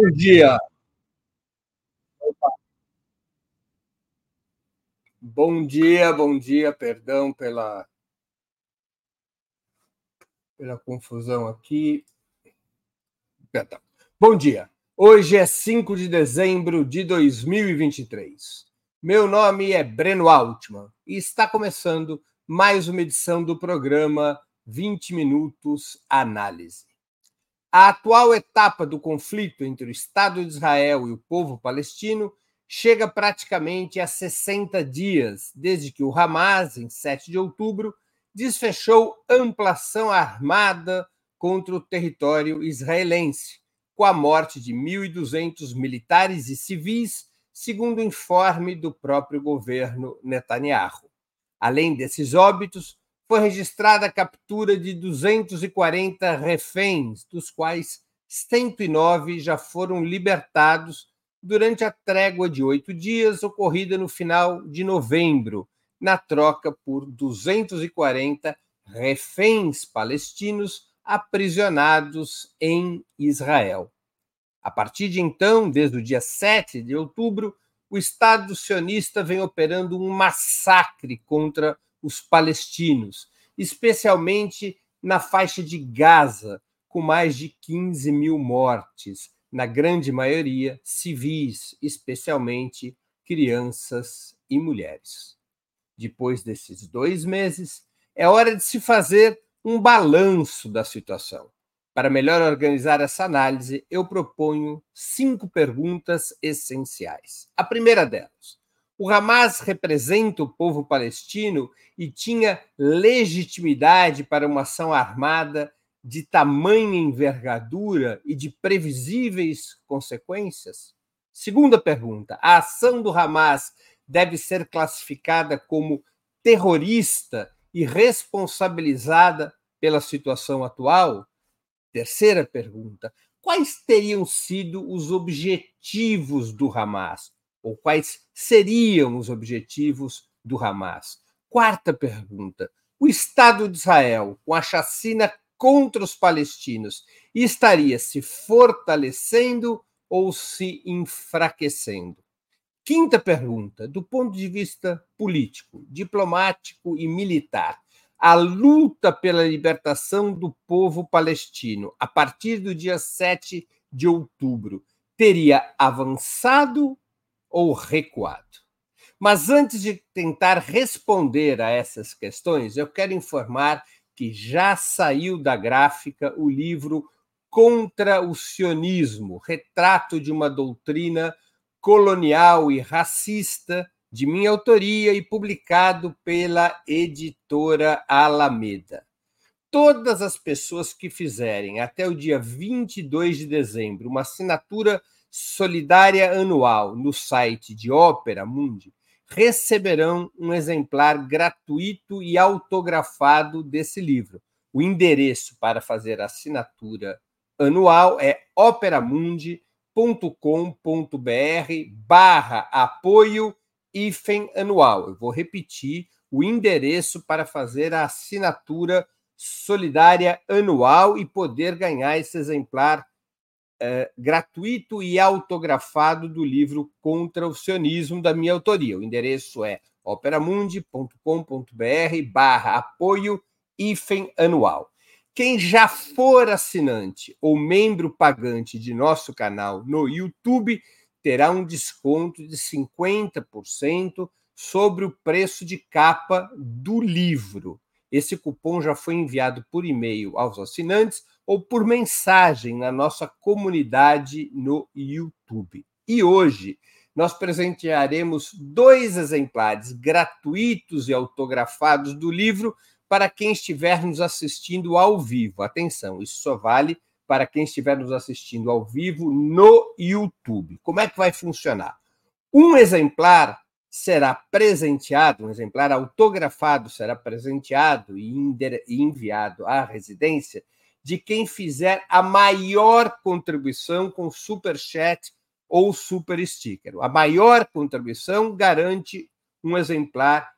Bom dia. Bom dia, bom dia, perdão pela pela confusão aqui. Bom dia. Hoje é 5 de dezembro de 2023. Meu nome é Breno Altman e está começando mais uma edição do programa 20 Minutos Análise. A atual etapa do conflito entre o Estado de Israel e o povo palestino chega praticamente a 60 dias desde que o Hamas, em 7 de outubro, desfechou ampla ação armada contra o território israelense, com a morte de 1.200 militares e civis, segundo o informe do próprio governo Netanyahu. Além desses óbitos, foi registrada a captura de 240 reféns, dos quais 109 já foram libertados durante a trégua de oito dias ocorrida no final de novembro, na troca por 240 reféns palestinos aprisionados em Israel. A partir de então, desde o dia 7 de outubro, o Estado sionista vem operando um massacre contra os palestinos, especialmente na faixa de Gaza, com mais de 15 mil mortes, na grande maioria civis, especialmente crianças e mulheres. Depois desses dois meses, é hora de se fazer um balanço da situação. Para melhor organizar essa análise, eu proponho cinco perguntas essenciais. A primeira delas: o Hamas representa o povo palestino e tinha legitimidade para uma ação armada de tamanha envergadura e de previsíveis consequências? Segunda pergunta: a ação do Hamas deve ser classificada como terrorista e responsabilizada pela situação atual? Terceira pergunta: quais teriam sido os objetivos do Hamas? Ou quais seriam os objetivos do Hamas? Quarta pergunta: o Estado de Israel, com a chacina contra os palestinos, estaria se fortalecendo ou se enfraquecendo? Quinta pergunta: do ponto de vista político, diplomático e militar, a luta pela libertação do povo palestino a partir do dia 7 de outubro teria avançado ou recuado. Mas antes de tentar responder a essas questões, eu quero informar que já saiu da gráfica o livro Contra o Sionismo Retrato de uma Doutrina Colonial e Racista, de minha autoria e publicado pela editora Alameda. Todas as pessoas que fizerem até o dia 22 de dezembro uma assinatura solidária anual no site de Ópera Mundi receberão um exemplar gratuito e autografado desse livro. O endereço para fazer a assinatura anual é operamundi.com.br barra apoio IFEM anual. Eu vou repetir o endereço para fazer a assinatura solidária anual e poder ganhar esse exemplar é, gratuito e autografado do livro Contra o Sionismo, da minha autoria. O endereço é operamundi.com.br barra apoio IFEM anual. Quem já for assinante ou membro pagante de nosso canal no YouTube terá um desconto de 50% sobre o preço de capa do livro. Esse cupom já foi enviado por e-mail aos assinantes ou por mensagem na nossa comunidade no YouTube. E hoje nós presentearemos dois exemplares gratuitos e autografados do livro para quem estiver nos assistindo ao vivo. Atenção, isso só vale para quem estiver nos assistindo ao vivo no YouTube. Como é que vai funcionar? Um exemplar será presenteado, um exemplar autografado será presenteado e enviado à residência de quem fizer a maior contribuição com super chat ou super sticker. A maior contribuição garante um exemplar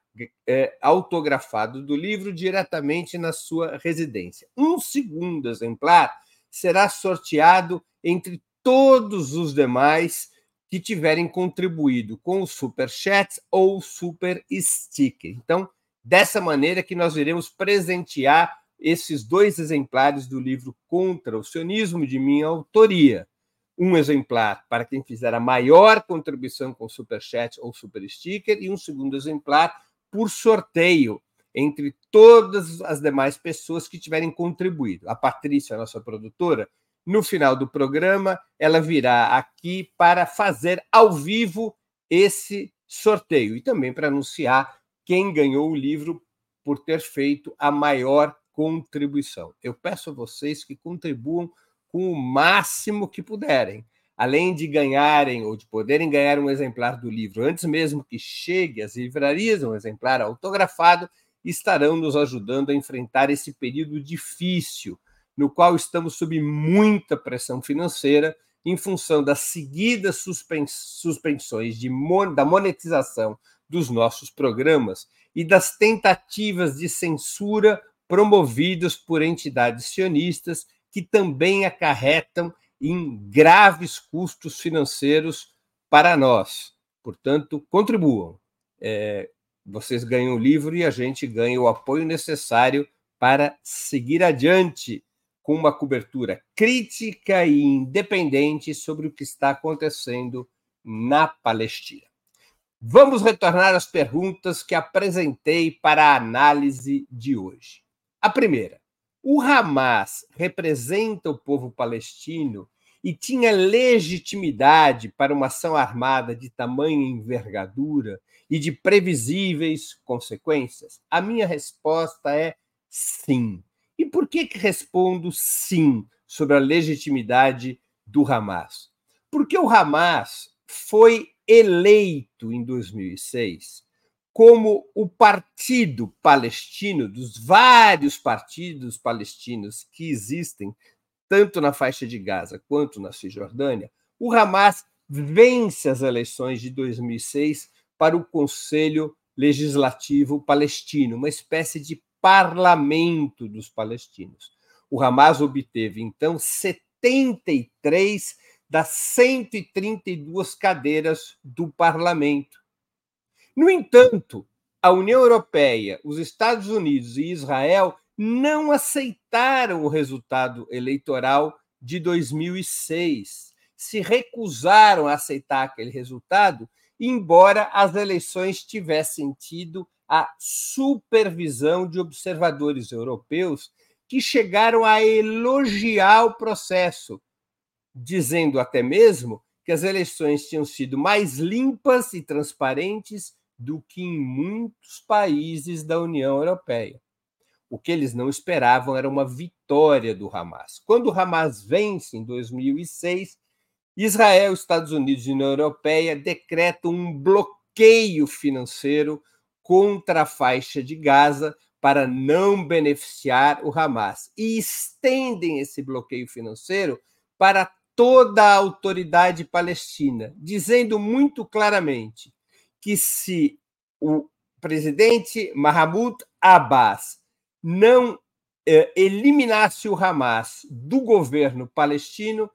é, autografado do livro diretamente na sua residência. Um segundo exemplar será sorteado entre todos os demais que tiverem contribuído com o super chat ou super sticker. Então, dessa maneira que nós iremos presentear esses dois exemplares do livro Contra o Sionismo de minha autoria. Um exemplar para quem fizer a maior contribuição com super chat ou super sticker e um segundo exemplar por sorteio entre todas as demais pessoas que tiverem contribuído. A Patrícia, nossa produtora, no final do programa, ela virá aqui para fazer ao vivo esse sorteio e também para anunciar quem ganhou o livro por ter feito a maior contribuição. Eu peço a vocês que contribuam com o máximo que puderem. Além de ganharem ou de poderem ganhar um exemplar do livro antes mesmo que chegue às livrarias, um exemplar autografado, estarão nos ajudando a enfrentar esse período difícil no qual estamos sob muita pressão financeira em função das seguidas suspensões de, da monetização dos nossos programas e das tentativas de censura promovidas por entidades sionistas que também acarretam em graves custos financeiros para nós. Portanto, contribuam. É, vocês ganham o livro e a gente ganha o apoio necessário para seguir adiante com uma cobertura crítica e independente sobre o que está acontecendo na Palestina. Vamos retornar às perguntas que apresentei para a análise de hoje. A primeira: o Hamas representa o povo palestino e tinha legitimidade para uma ação armada de tamanha envergadura e de previsíveis consequências? A minha resposta é sim. E por que, que respondo sim sobre a legitimidade do Hamas? Porque o Hamas foi eleito em 2006 como o partido palestino, dos vários partidos palestinos que existem, tanto na faixa de Gaza quanto na Cisjordânia, o Hamas vence as eleições de 2006 para o Conselho Legislativo Palestino, uma espécie de parlamento dos palestinos. O Hamas obteve, então, 73 das 132 cadeiras do parlamento. No entanto, a União Europeia, os Estados Unidos e Israel não aceitaram o resultado eleitoral de 2006. Se recusaram a aceitar aquele resultado, embora as eleições tivessem tido a supervisão de observadores europeus que chegaram a elogiar o processo, dizendo até mesmo que as eleições tinham sido mais limpas e transparentes do que em muitos países da União Europeia. O que eles não esperavam era uma vitória do Hamas. Quando o Hamas vence em 2006, Israel, Estados Unidos e União Europeia decretam um bloqueio financeiro contra a faixa de Gaza para não beneficiar o Hamas e estendem esse bloqueio financeiro para toda a autoridade palestina, dizendo muito claramente que se o presidente Mahmoud Abbas não eh, eliminasse o Hamas do governo palestino,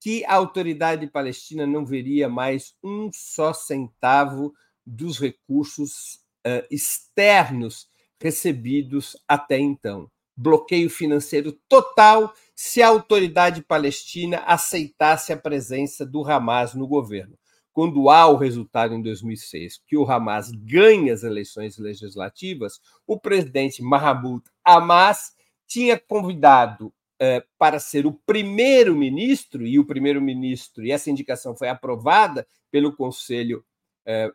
que a autoridade palestina não veria mais um só centavo dos recursos uh, externos recebidos até então. Bloqueio financeiro total se a autoridade palestina aceitasse a presença do Hamas no governo. Quando há o resultado em 2006 que o Hamas ganha as eleições legislativas, o presidente Mahmoud Hamas tinha convidado eh, para ser o primeiro-ministro, e o primeiro-ministro, e essa indicação foi aprovada pelo Conselho eh,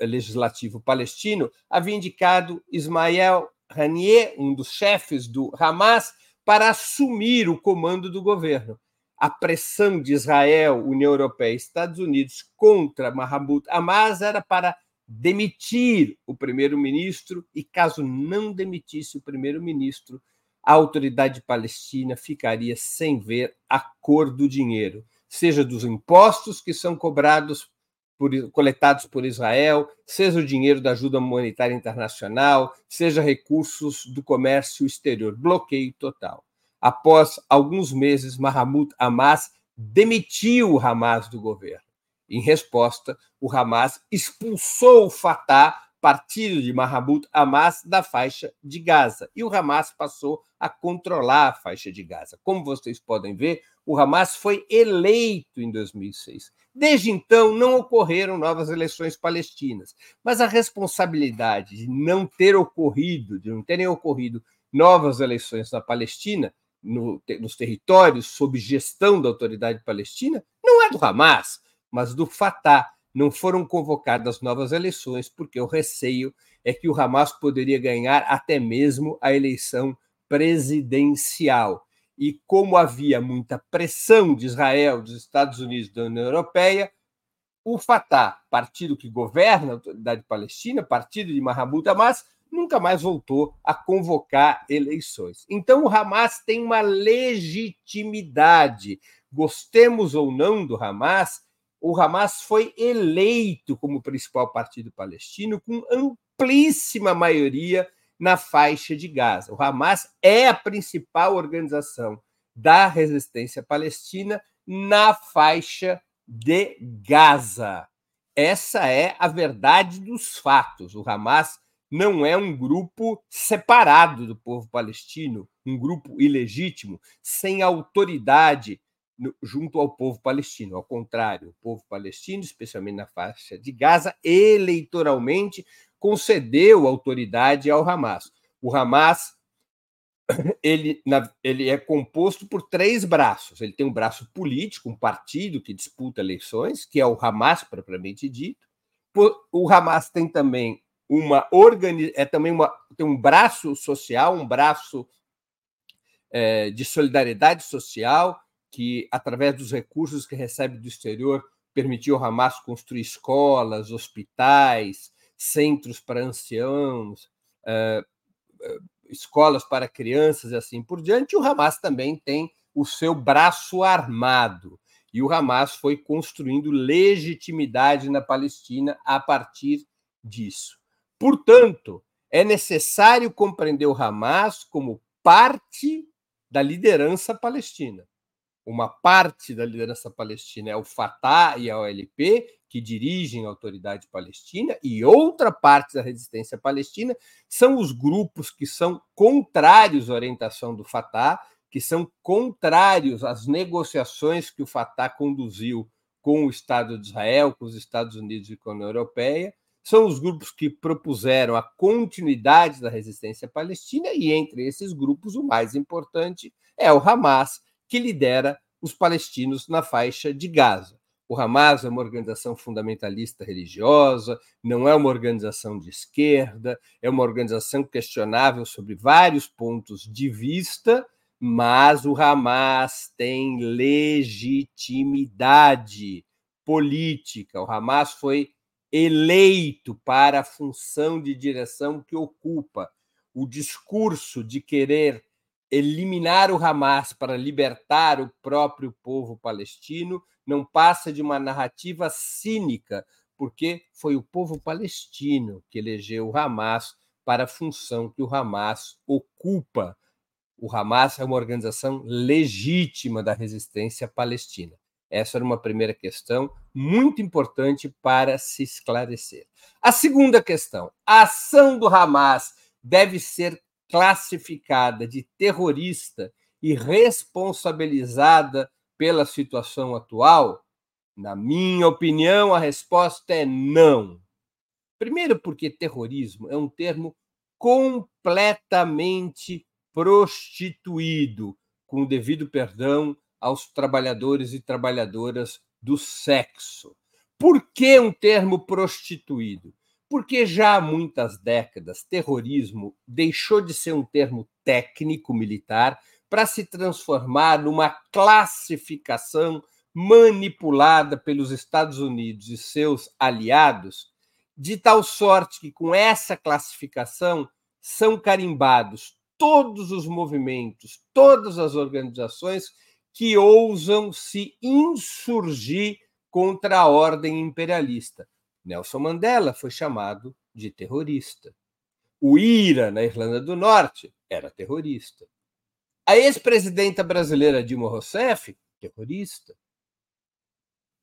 legislativo palestino, havia indicado Ismael Haniyeh, um dos chefes do Hamas, para assumir o comando do governo. A pressão de Israel, União Europeia e Estados Unidos contra Mahmoud Hamas era para demitir o primeiro-ministro e, caso não demitisse o primeiro-ministro, a autoridade palestina ficaria sem ver a cor do dinheiro, seja dos impostos que são cobrados por, coletados por Israel, seja o dinheiro da ajuda humanitária internacional, seja recursos do comércio exterior. Bloqueio total. Após alguns meses, Mahmoud Hamas demitiu o Hamas do governo. Em resposta, o Hamas expulsou o Fatah, partido de Mahmoud Hamas, da faixa de Gaza. E o Hamas passou a controlar a faixa de Gaza. Como vocês podem ver, o Hamas foi eleito em 2006. Desde então, não ocorreram novas eleições palestinas, mas a responsabilidade de não ter ocorrido, de não terem ocorrido novas eleições na Palestina, no, nos territórios sob gestão da autoridade palestina, não é do Hamas, mas do Fatah. Não foram convocadas novas eleições, porque o receio é que o Hamas poderia ganhar até mesmo a eleição presidencial. E como havia muita pressão de Israel, dos Estados Unidos da União Europeia, o Fatah, partido que governa a autoridade palestina, partido de Mahmoud Hamas, nunca mais voltou a convocar eleições. Então, o Hamas tem uma legitimidade. Gostemos ou não do Hamas, o Hamas foi eleito como principal partido palestino com amplíssima maioria na faixa de Gaza. O Hamas é a principal organização da resistência palestina na faixa de Gaza. Essa é a verdade dos fatos. O Hamas não é um grupo separado do povo palestino, um grupo ilegítimo, sem autoridade junto ao povo palestino. Ao contrário, o povo palestino, especialmente na faixa de Gaza, eleitoralmente concedeu autoridade ao Hamas. O Hamas ele, ele é composto por três braços. Ele tem um braço político, um partido que disputa eleições, que é o Hamas propriamente dito. O Hamas tem também uma organi é também uma, tem um braço social, um braço é, de solidariedade social, que, através dos recursos que recebe do exterior, permitiu ao Hamas construir escolas, hospitais, centros para anciãos, é, é, escolas para crianças e assim por diante. O Hamas também tem o seu braço armado. E o Hamas foi construindo legitimidade na Palestina a partir disso. Portanto, é necessário compreender o Hamas como parte da liderança palestina. Uma parte da liderança palestina é o Fatah e a OLP, que dirigem a autoridade palestina, e outra parte da resistência palestina são os grupos que são contrários à orientação do Fatah, que são contrários às negociações que o Fatah conduziu com o Estado de Israel, com os Estados Unidos e com a União Europeia, são os grupos que propuseram a continuidade da resistência palestina, e entre esses grupos, o mais importante é o Hamas, que lidera os palestinos na faixa de Gaza. O Hamas é uma organização fundamentalista religiosa, não é uma organização de esquerda, é uma organização questionável sobre vários pontos de vista, mas o Hamas tem legitimidade política. O Hamas foi eleito para a função de direção que ocupa. O discurso de querer eliminar o Hamas para libertar o próprio povo palestino não passa de uma narrativa cínica, porque foi o povo palestino que elegeu o Hamas para a função que o Hamas ocupa. O Hamas é uma organização legítima da resistência palestina. Essa era uma primeira questão muito importante para se esclarecer. A segunda questão: a ação do Hamas deve ser classificada de terrorista e responsabilizada pela situação atual? Na minha opinião, a resposta é não. Primeiro, porque terrorismo é um termo completamente prostituído, com o devido perdão aos trabalhadores e trabalhadoras do sexo. Por que um termo prostituído? Porque já há muitas décadas, terrorismo deixou de ser um termo técnico militar para se transformar numa classificação manipulada pelos Estados Unidos e seus aliados, de tal sorte que, com essa classificação, são carimbados todos os movimentos, todas as organizações que ousam se insurgir contra a ordem imperialista. Nelson Mandela foi chamado de terrorista. O IRA, na Irlanda do Norte, era terrorista. A ex-presidenta brasileira Dilma Rousseff, terrorista.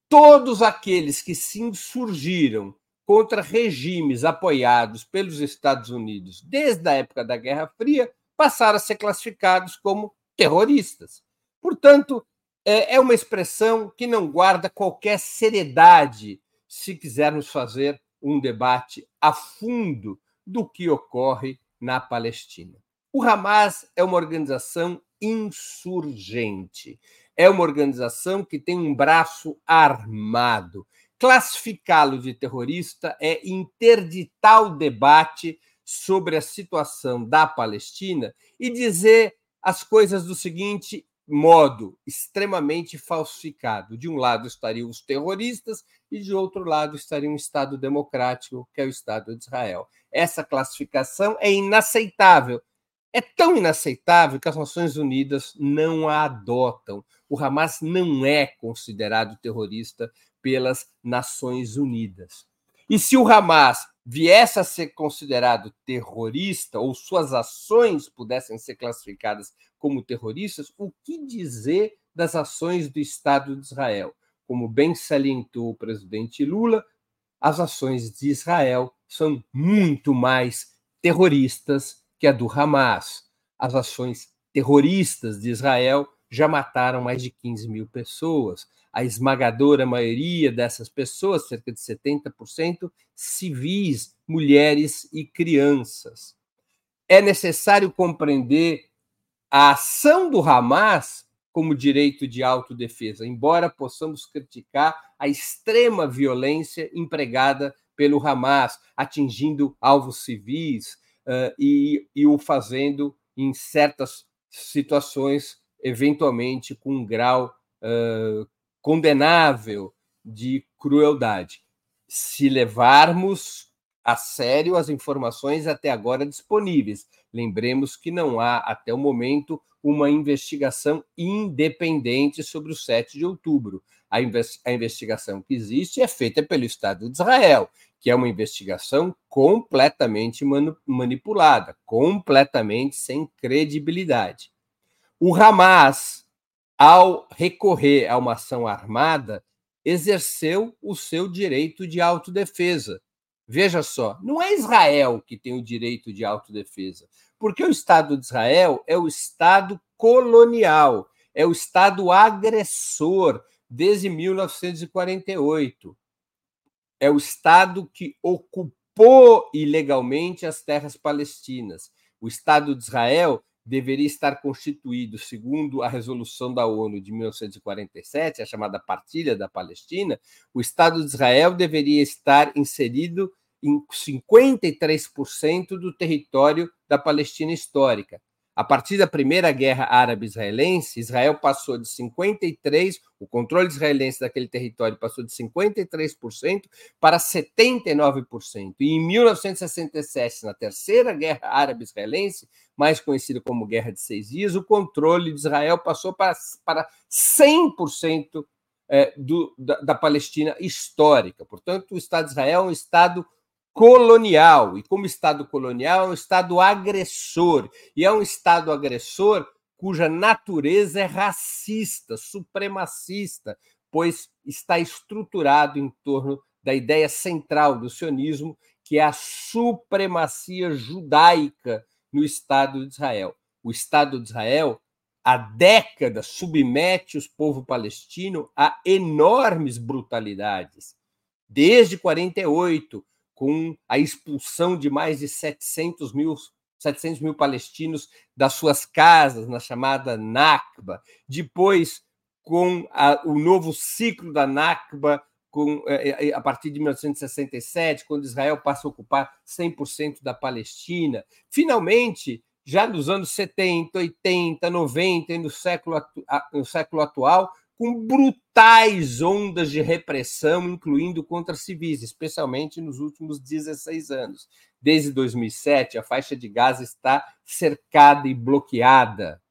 todos aqueles que se insurgiram contra regimes apoiados pelos Estados Unidos desde a época da Guerra Fria passaram a ser classificados como terroristas. Portanto, é, é uma expressão que não guarda qualquer seriedade se quisermos fazer um debate a fundo do que ocorre na Palestina. O Hamas é uma organização insurgente, é uma organização que tem um braço armado. Classificá-lo de terrorista é interditar o debate sobre a situação da Palestina e dizer as coisas do seguinte modo extremamente falsificado. De um lado estariam os terroristas e de outro lado estaria um Estado democrático, que é o Estado de Israel. Essa classificação é inaceitável. É tão inaceitável que as Nações Unidas não a adotam. O Hamas não é considerado terrorista pelas Nações Unidas. E se o Hamas viesse a ser considerado terrorista ou suas ações pudessem ser classificadas como terroristas, o que dizer das ações do Estado de Israel? Como bem salientou o presidente Lula, as ações de Israel são muito mais terroristas que a do Hamas. As ações terroristas de Israel já mataram mais de 15 mil pessoas. A esmagadora maioria dessas pessoas, cerca de 70%, civis, mulheres e crianças. É necessário compreender a ação do Hamas como direito de autodefesa, embora possamos criticar a extrema violência empregada pelo Hamas, atingindo alvos civis uh, e, e o fazendo em certas situações, eventualmente com um grau uh, condenável de crueldade. Se levarmos a sério as informações até agora disponíveis, Lembremos que não há, até o momento, uma investigação independente sobre o 7 de outubro. A, investigação que existe é feita pelo Estado de Israel, que é uma investigação completamente manipulada, completamente sem credibilidade. O Hamas, ao recorrer a uma ação armada, exerceu o seu direito de autodefesa Veja só, não é Israel que tem o direito de autodefesa, porque o Estado de Israel é o Estado colonial, é o Estado agressor desde 1948. É o Estado que ocupou ilegalmente as terras palestinas. O Estado de Israel deveria estar constituído, segundo a resolução da ONU de 1947, a chamada Partilha da Palestina, o Estado de Israel deveria estar inserido em 53% do território da Palestina histórica. A partir da primeira guerra árabe-israelense, Israel passou de 53%, o controle israelense daquele território passou de 53% para 79%. E em 1967, na terceira guerra árabe-israelense, mais conhecida como Guerra de Seis Dias, o controle de Israel passou para, para 100% é, do, da, da Palestina histórica. Portanto, o Estado de Israel é um Estado colonial. E como Estado colonial, é um Estado agressor. E é um Estado agressor cuja natureza é racista, supremacista, pois está estruturado em torno da ideia central do sionismo, que é a supremacia judaica no Estado de Israel. O Estado de Israel, há décadas, submete o povo palestino a enormes brutalidades. Desde 48, com a expulsão de mais de 700 mil, 700 mil palestinos das suas casas, na chamada Nakba. Depois, com a, o novo ciclo da Nakba, com, é, é, a partir de 1967, quando Israel passa a ocupar 100% da Palestina. Finalmente, já nos anos 70, 80, 90 e no século, no século atual, com brutais ondas de repressão, incluindo contra civis, especialmente nos últimos 16 anos. Desde 2007, a faixa de Gaza está cercada e bloqueada.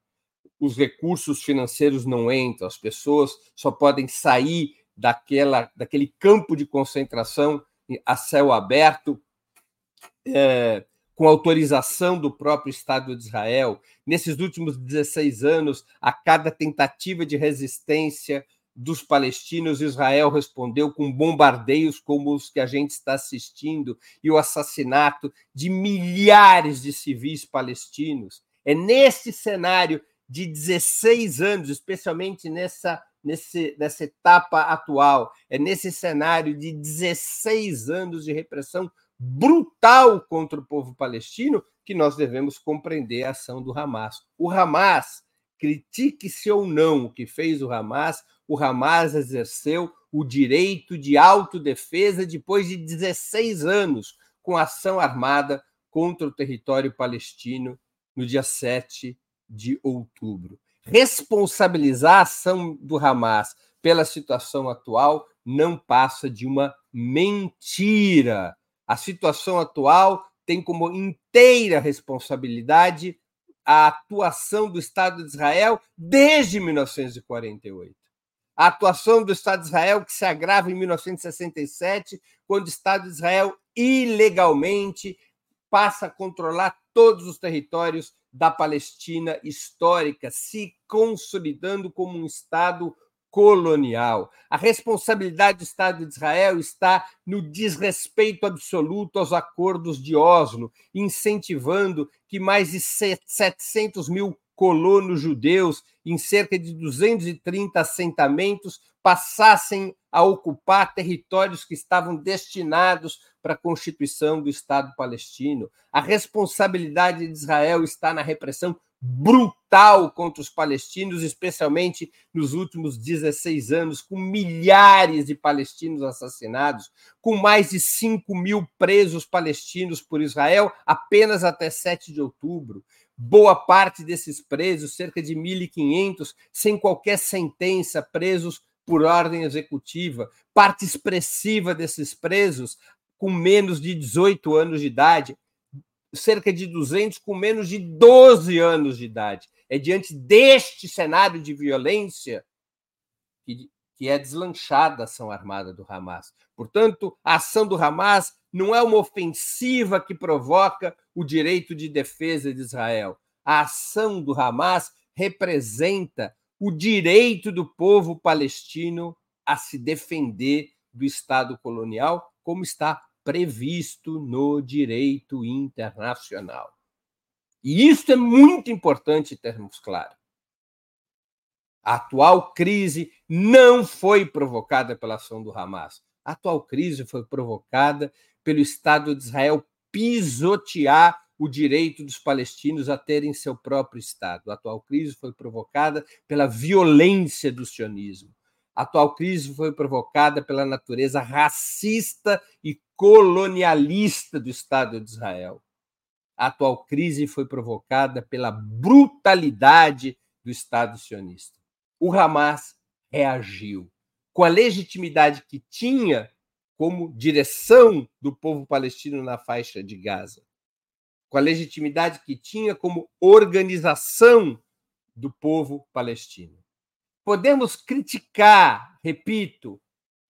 Os recursos financeiros não entram, as pessoas só podem sair daquela, daquele campo de concentração a céu aberto é, com autorização do próprio Estado de Israel. Nesses últimos 16 anos, a cada tentativa de resistência dos palestinos, Israel respondeu com bombardeios como os que a gente está assistindo e o assassinato de milhares de civis palestinos. É nesse cenário de 16 anos, especialmente nessa, nesse, nessa etapa atual, é nesse cenário de 16 anos de repressão brutal contra o povo palestino que nós devemos compreender a ação do Hamas. O Hamas, critique-se ou não o que fez o Hamas, o Hamas exerceu o direito de autodefesa depois de 16 anos com ação armada contra o território palestino no dia 7 de outubro. Responsabilizar a ação do Hamas pela situação atual não passa de uma mentira. A situação atual tem como inteira responsabilidade a atuação do Estado de Israel desde 1948 a atuação do Estado de Israel, que se agrava em 1967, quando o Estado de Israel ilegalmente passa a controlar todos os territórios da Palestina histórica, se consolidando como um Estado colonial. A responsabilidade do Estado de Israel está no desrespeito absoluto aos acordos de Oslo, incentivando que mais de 700 mil colonos judeus em cerca de 230 assentamentos passassem a ocupar territórios que estavam destinados para a constituição do Estado palestino. A responsabilidade de Israel está na repressão brutal contra os palestinos, especialmente nos últimos 16 anos, com milhares de palestinos assassinados, com mais de 5 mil presos palestinos por Israel apenas até 7 de outubro boa parte desses presos, cerca de 1.500, sem qualquer sentença, presos por ordem executiva. Parte expressiva desses presos com menos de 18 anos de idade, cerca de 200 com menos de 12 anos de idade. É diante deste cenário de violência que, é deslanchada a ação armada do Hamas. Portanto, a ação do Hamas não é uma ofensiva que provoca o direito de defesa de Israel. A ação do Hamas representa o direito do povo palestino a se defender do Estado colonial, como está previsto no direito internacional. E isso é muito importante termos claro. A atual crise não foi provocada pela ação do Hamas. A atual crise foi provocada pelo Estado de Israel pisotear o direito dos palestinos a terem seu próprio Estado. A atual crise foi provocada pela violência do sionismo. A atual crise foi provocada pela natureza racista e colonialista do Estado de Israel. A atual crise foi provocada pela brutalidade do Estado sionista. O Hamas reagiu com a legitimidade que tinha como direção do povo palestino na faixa de Gaza, com a legitimidade que tinha como organização do povo palestino. Podemos criticar, repito,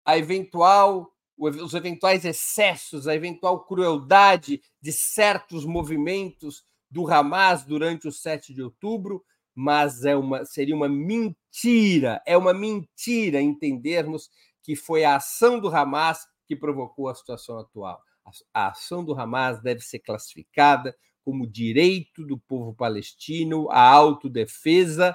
a eventual os eventuais excessos, a eventual crueldade de certos movimentos do Hamas durante o 7 de outubro, mas é uma, seria uma mentira, é uma mentira entendermos que foi a ação do Hamas que provocou a situação atual. A ação do Hamas deve ser classificada como direito do povo palestino à autodefesa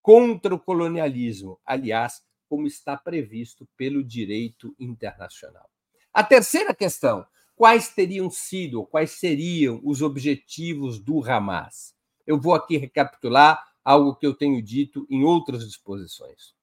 contra o colonialismo, aliás, como está previsto pelo direito internacional. A terceira questão: quais teriam sido, quais seriam os objetivos do Hamas? Eu vou aqui recapitular algo que eu tenho dito em outras disposições.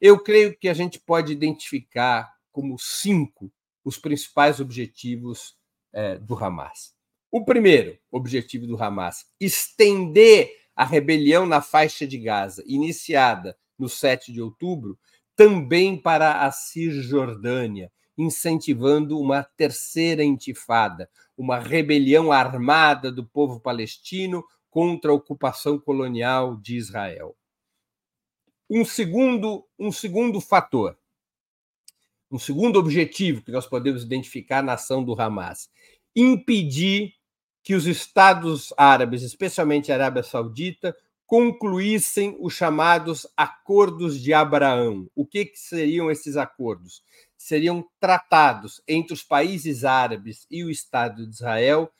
Eu creio que a gente pode identificar como cinco os principais objetivos é, do Hamas. O primeiro objetivo do Hamas: estender a rebelião na faixa de Gaza, iniciada no 7 de outubro, também para a Cisjordânia, incentivando uma terceira intifada, uma rebelião armada do povo palestino contra a ocupação colonial de Israel. Um segundo, um segundo fator, um segundo objetivo que nós podemos identificar na ação do Hamas: impedir que os Estados árabes, especialmente a Arábia Saudita, concluíssem os chamados Acordos de Abraão. O que, que seriam esses acordos? Seriam tratados entre os países árabes e o Estado de Israel,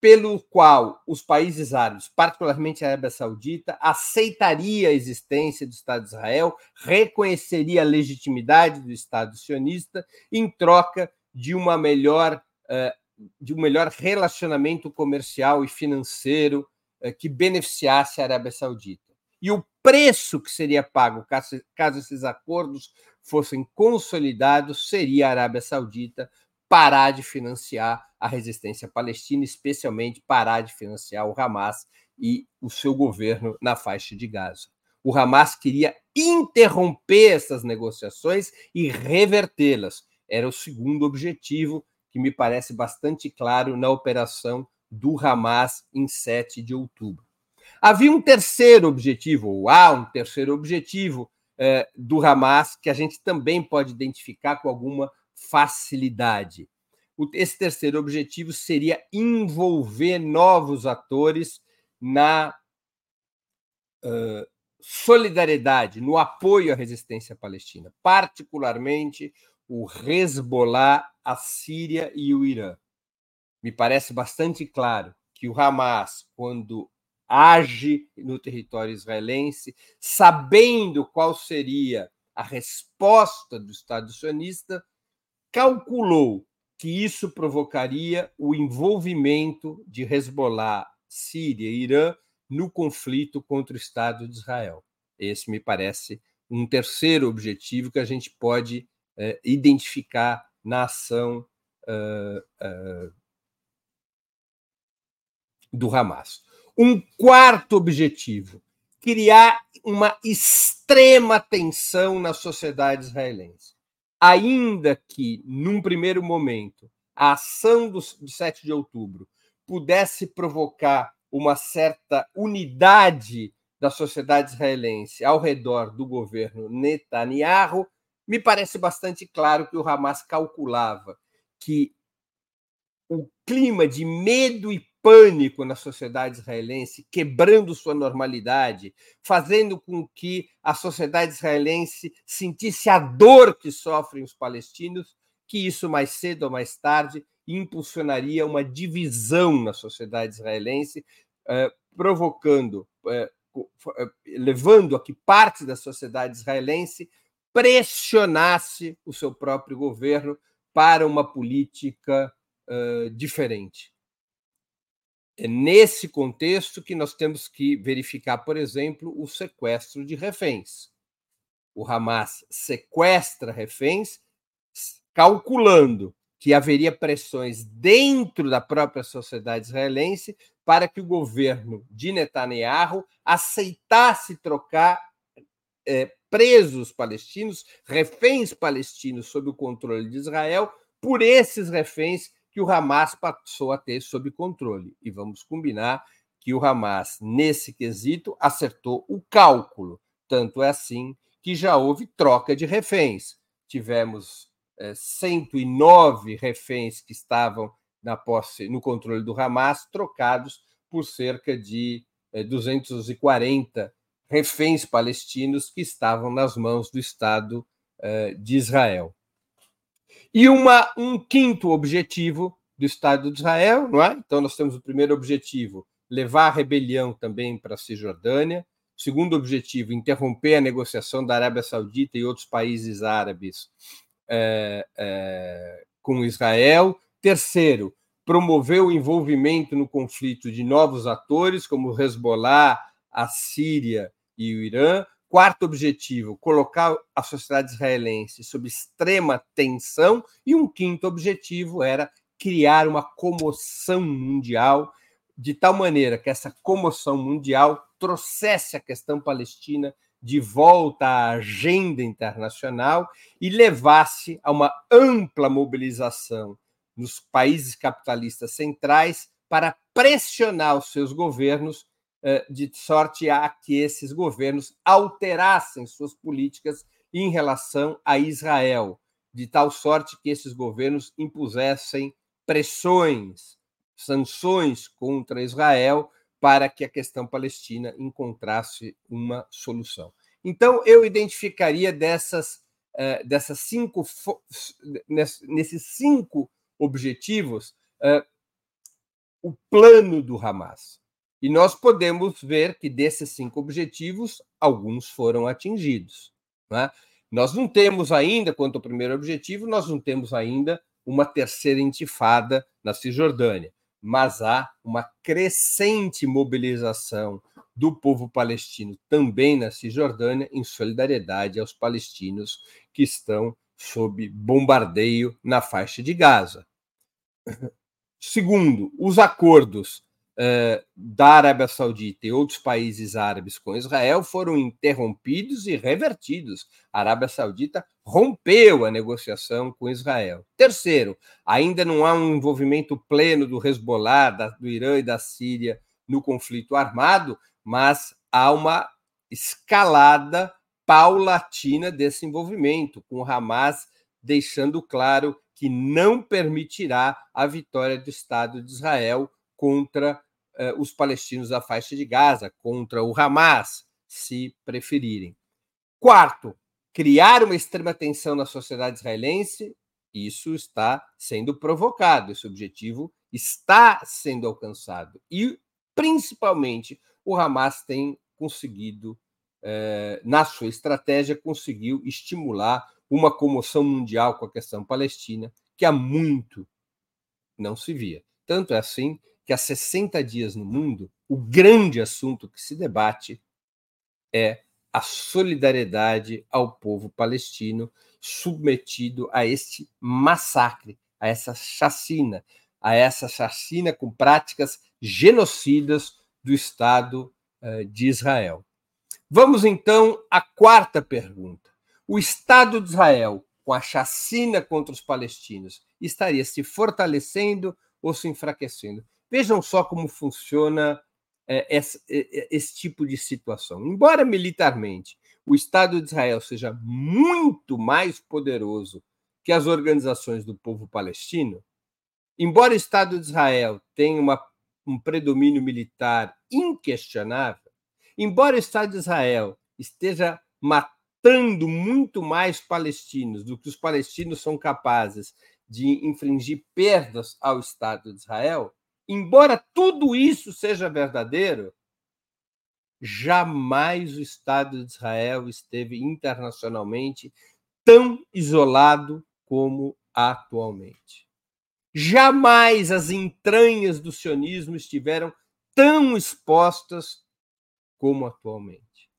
pelo qual os países árabes, particularmente a Arábia Saudita, aceitaria a existência do Estado de Israel, reconheceria a legitimidade do Estado sionista em troca de uma melhor eh, de um melhor relacionamento comercial e financeiro eh, que beneficiasse a Arábia Saudita. E o preço que seria pago caso, caso esses acordos fossem consolidados seria a Arábia Saudita parar de financiar a resistência palestina, especialmente parar de financiar o Hamas e o seu governo na faixa de Gaza. O Hamas queria interromper essas negociações e revertê-las. Era o segundo objetivo, que me parece bastante claro na operação do Hamas em 7 de outubro. Havia um terceiro objetivo, ou há um terceiro objetivo eh, do Hamas, que a gente também pode identificar com alguma facilidade. Esse terceiro objetivo seria envolver novos atores na uh, solidariedade, no apoio à resistência palestina, particularmente o Hezbollah, a Síria e o Irã. Me parece bastante claro que o Hamas, quando age no território israelense, sabendo qual seria a resposta do Estado sionista, calculou que isso provocaria o envolvimento de Hezbollah, Síria e Irã no conflito contra o Estado de Israel. Esse me parece um terceiro objetivo que a gente pode é, identificar na ação uh, uh, do Hamas. Um quarto objetivo: criar uma extrema tensão na sociedade israelense. Ainda que, num primeiro momento, a ação do, de 7 de outubro pudesse provocar uma certa unidade da sociedade israelense ao redor do governo Netanyahu, me parece bastante claro que o Hamas calculava que o clima de medo e pânico na sociedade israelense, quebrando sua normalidade, fazendo com que a sociedade israelense sentisse a dor que sofrem os palestinos, que isso mais cedo ou mais tarde impulsionaria uma divisão na sociedade israelense, eh, provocando, eh, eh, levando a que parte da sociedade israelense pressionasse o seu próprio governo para uma política diferente. É nesse contexto que nós temos que verificar, por exemplo, o sequestro de reféns. O Hamas sequestra reféns, calculando que haveria pressões dentro da própria sociedade israelense para que o governo de Netanyahu aceitasse trocar é, presos palestinos, reféns palestinos sob o controle de Israel, por esses reféns que o Hamas passou a ter sob controle. E vamos combinar que o Hamas, nesse quesito, acertou o cálculo. Tanto é assim que já houve troca de reféns. Tivemos é, 109 reféns que estavam na posse, no controle do Hamas, trocados por cerca de é, 240 reféns palestinos que estavam nas mãos do Estado é, de Israel. E uma, um quinto objetivo do Estado de Israel, não é? Então, nós temos o primeiro objetivo, levar a rebelião também para a Cisjordânia. O segundo objetivo, interromper a negociação da Arábia Saudita e outros países árabes é, é, com Israel. Terceiro, promover o envolvimento no conflito de novos atores, como o Hezbollah, a Síria e o Irã. Quarto objetivo, colocar a sociedade israelense sob extrema tensão. E um quinto objetivo era criar uma comoção mundial, de tal maneira que essa comoção mundial trouxesse a questão palestina de volta à agenda internacional e levasse a uma ampla mobilização nos países capitalistas centrais para pressionar os seus governos de sorte a que esses governos alterassem suas políticas em relação a Israel, de tal sorte que esses governos impusessem pressões, sanções contra Israel para que a questão palestina encontrasse uma solução. Então, eu identificaria dessas, uh, dessas cinco, nesses cinco objetivos, uh, o plano do Hamas. E nós podemos ver que desses cinco objetivos, alguns foram atingidos. Né? Nós não temos ainda, quanto ao primeiro objetivo, nós não temos ainda uma terceira intifada na Cisjordânia, mas há uma crescente mobilização do povo palestino também na Cisjordânia em solidariedade aos palestinos que estão sob bombardeio na faixa de Gaza. Segundo, os acordos eh, da Arábia Saudita e outros países árabes com Israel foram interrompidos e revertidos. A Arábia Saudita rompeu a negociação com Israel. Terceiro, ainda não há um envolvimento pleno do Hezbollah, do Irã e da Síria no conflito armado, mas há uma escalada paulatina desse envolvimento, com Hamas deixando claro que não permitirá a vitória do Estado de Israel contra os palestinos da faixa de Gaza, contra o Hamas, se preferirem. Quarto, criar uma extrema tensão na sociedade israelense. Isso está sendo provocado, esse objetivo está sendo alcançado. E, principalmente, o Hamas tem conseguido, eh, na sua estratégia, conseguiu estimular uma comoção mundial com a questão palestina que há muito não se via. Tanto é assim que há 60 dias no mundo, o grande assunto que se debate é a solidariedade ao povo palestino submetido a este massacre, a essa chacina, a essa chacina com práticas genocidas do Estado uh, de Israel. Vamos então à quarta pergunta. O Estado de Israel, com a chacina contra os palestinos, estaria se fortalecendo ou se enfraquecendo? Vejam só como funciona é, esse, esse tipo de situação. Embora militarmente o Estado de Israel seja muito mais poderoso que as organizações do povo palestino, embora o Estado de Israel tenha uma, um predomínio militar inquestionável, embora o Estado de Israel esteja matando muito mais palestinos do que os palestinos são capazes de infligir perdas ao Estado de Israel, embora tudo isso seja verdadeiro, jamais o Estado de Israel esteve internacionalmente tão isolado como atualmente. Jamais as entranhas do sionismo estiveram tão expostas como atualmente.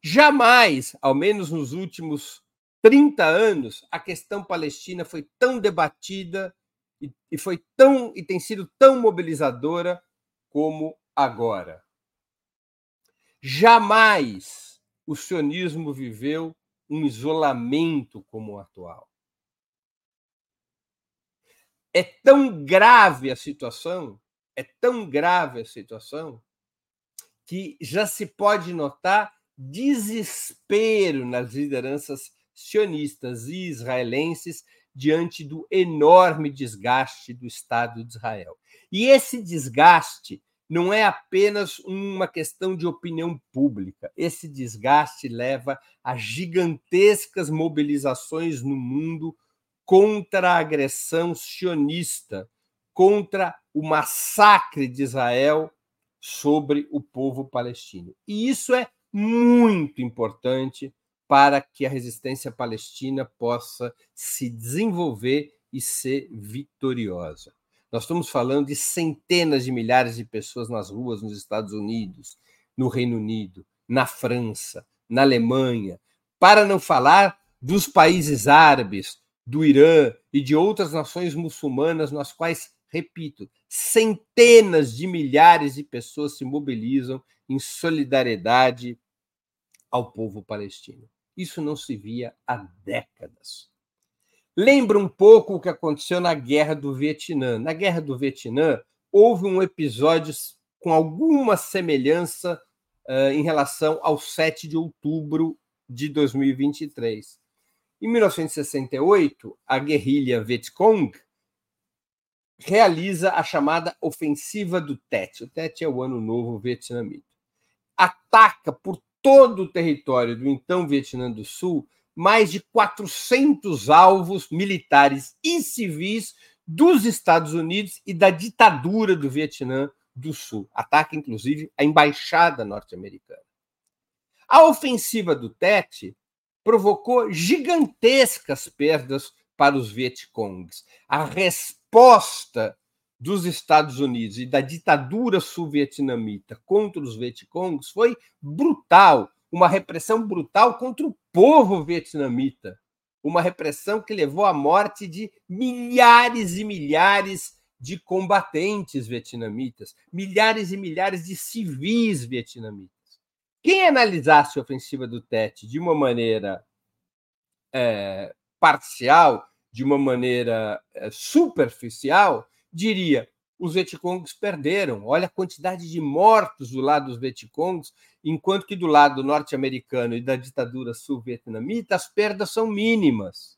Jamais, ao menos nos últimos 30 anos, a questão palestina foi tão debatida e, e foi tão e tem sido tão mobilizadora como agora. Jamais o sionismo viveu um isolamento como o atual. É tão grave a situação, é tão grave a situação, que já se pode notar desespero nas lideranças sionistas e israelenses diante do enorme desgaste do Estado de Israel. E esse desgaste não é apenas uma questão de opinião pública. Esse desgaste leva a gigantescas mobilizações no mundo contra a agressão sionista, contra o massacre de Israel sobre o povo palestino. E isso é muito importante para que a resistência palestina possa se desenvolver e ser vitoriosa. Nós estamos falando de centenas de milhares de pessoas nas ruas nos Estados Unidos, no Reino Unido, na França, na Alemanha, para não falar dos países árabes, do Irã e de outras nações muçulmanas, nas quais, repito, centenas de milhares de pessoas se mobilizam em solidariedade ao povo palestino. Isso não se via há décadas. Lembra um pouco o que aconteceu na Guerra do Vietnã. Na Guerra do Vietnã, houve um episódio com alguma semelhança uh, em relação ao 7 de outubro de 2023. Em 1968, a guerrilha Vietcong realiza a chamada ofensiva do Tet. O Tet é o ano novo vietnamita. Ataca por todo o território do então Vietnã do Sul mais de 400 alvos militares e civis dos Estados Unidos e da ditadura do Vietnã do Sul. Ataca, inclusive, a embaixada norte-americana. A ofensiva do Tet provocou gigantescas perdas para os Vietcongs. A resposta dos Estados Unidos e da ditadura sul-vietnamita contra os Vietcongs foi brutal, uma repressão brutal contra o povo vietnamita, uma repressão que levou à morte de milhares e milhares de combatentes vietnamitas, milhares e milhares de civis vietnamitas. Quem analisasse a ofensiva do Tet de uma maneira é, parcial, de uma maneira é, superficial, diria: os Vietcongs perderam. Olha a quantidade de mortos do lado dos Vietcongs, enquanto que do lado norte-americano e da ditadura sul-vietnamita as perdas são mínimas.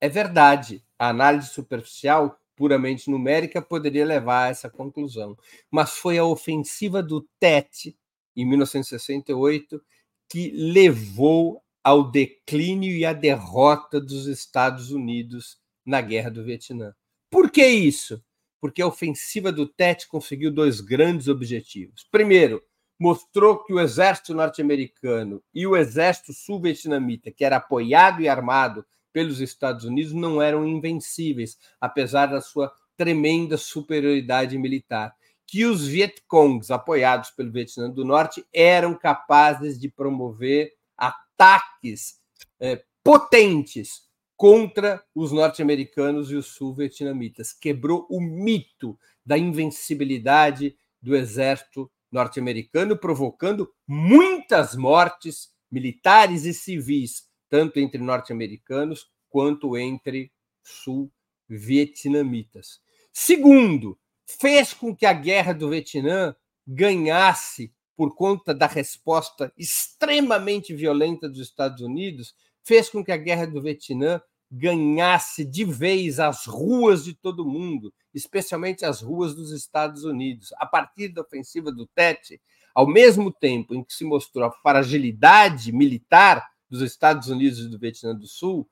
É verdade, a análise superficial, puramente numérica, poderia levar a essa conclusão. Mas foi a ofensiva do Tet, em 1968, que levou ao declínio e à derrota dos Estados Unidos na Guerra do Vietnã. Por que isso? Porque a ofensiva do Tet conseguiu dois grandes objetivos. Primeiro, mostrou que o exército norte-americano e o exército sul-vietnamita, que era apoiado e armado pelos Estados Unidos, não eram invencíveis, apesar da sua tremenda superioridade militar. Que os Vietcongs, apoiados pelo Vietnã do Norte, eram capazes de promover ataques é, potentes contra os norte-americanos e os sul-vietnamitas. Quebrou o mito da invencibilidade do exército norte-americano, provocando muitas mortes militares e civis, tanto entre norte-americanos quanto entre sul-vietnamitas. Segundo, fez com que a guerra do Vietnã ganhasse, por conta da resposta extremamente violenta dos Estados Unidos, fez com que a guerra do Vietnã ganhasse de vez as ruas de todo mundo, especialmente as ruas dos Estados Unidos. A partir da ofensiva do Tet, ao mesmo tempo em que se mostrou a fragilidade militar dos Estados Unidos e do Vietnã do Sul,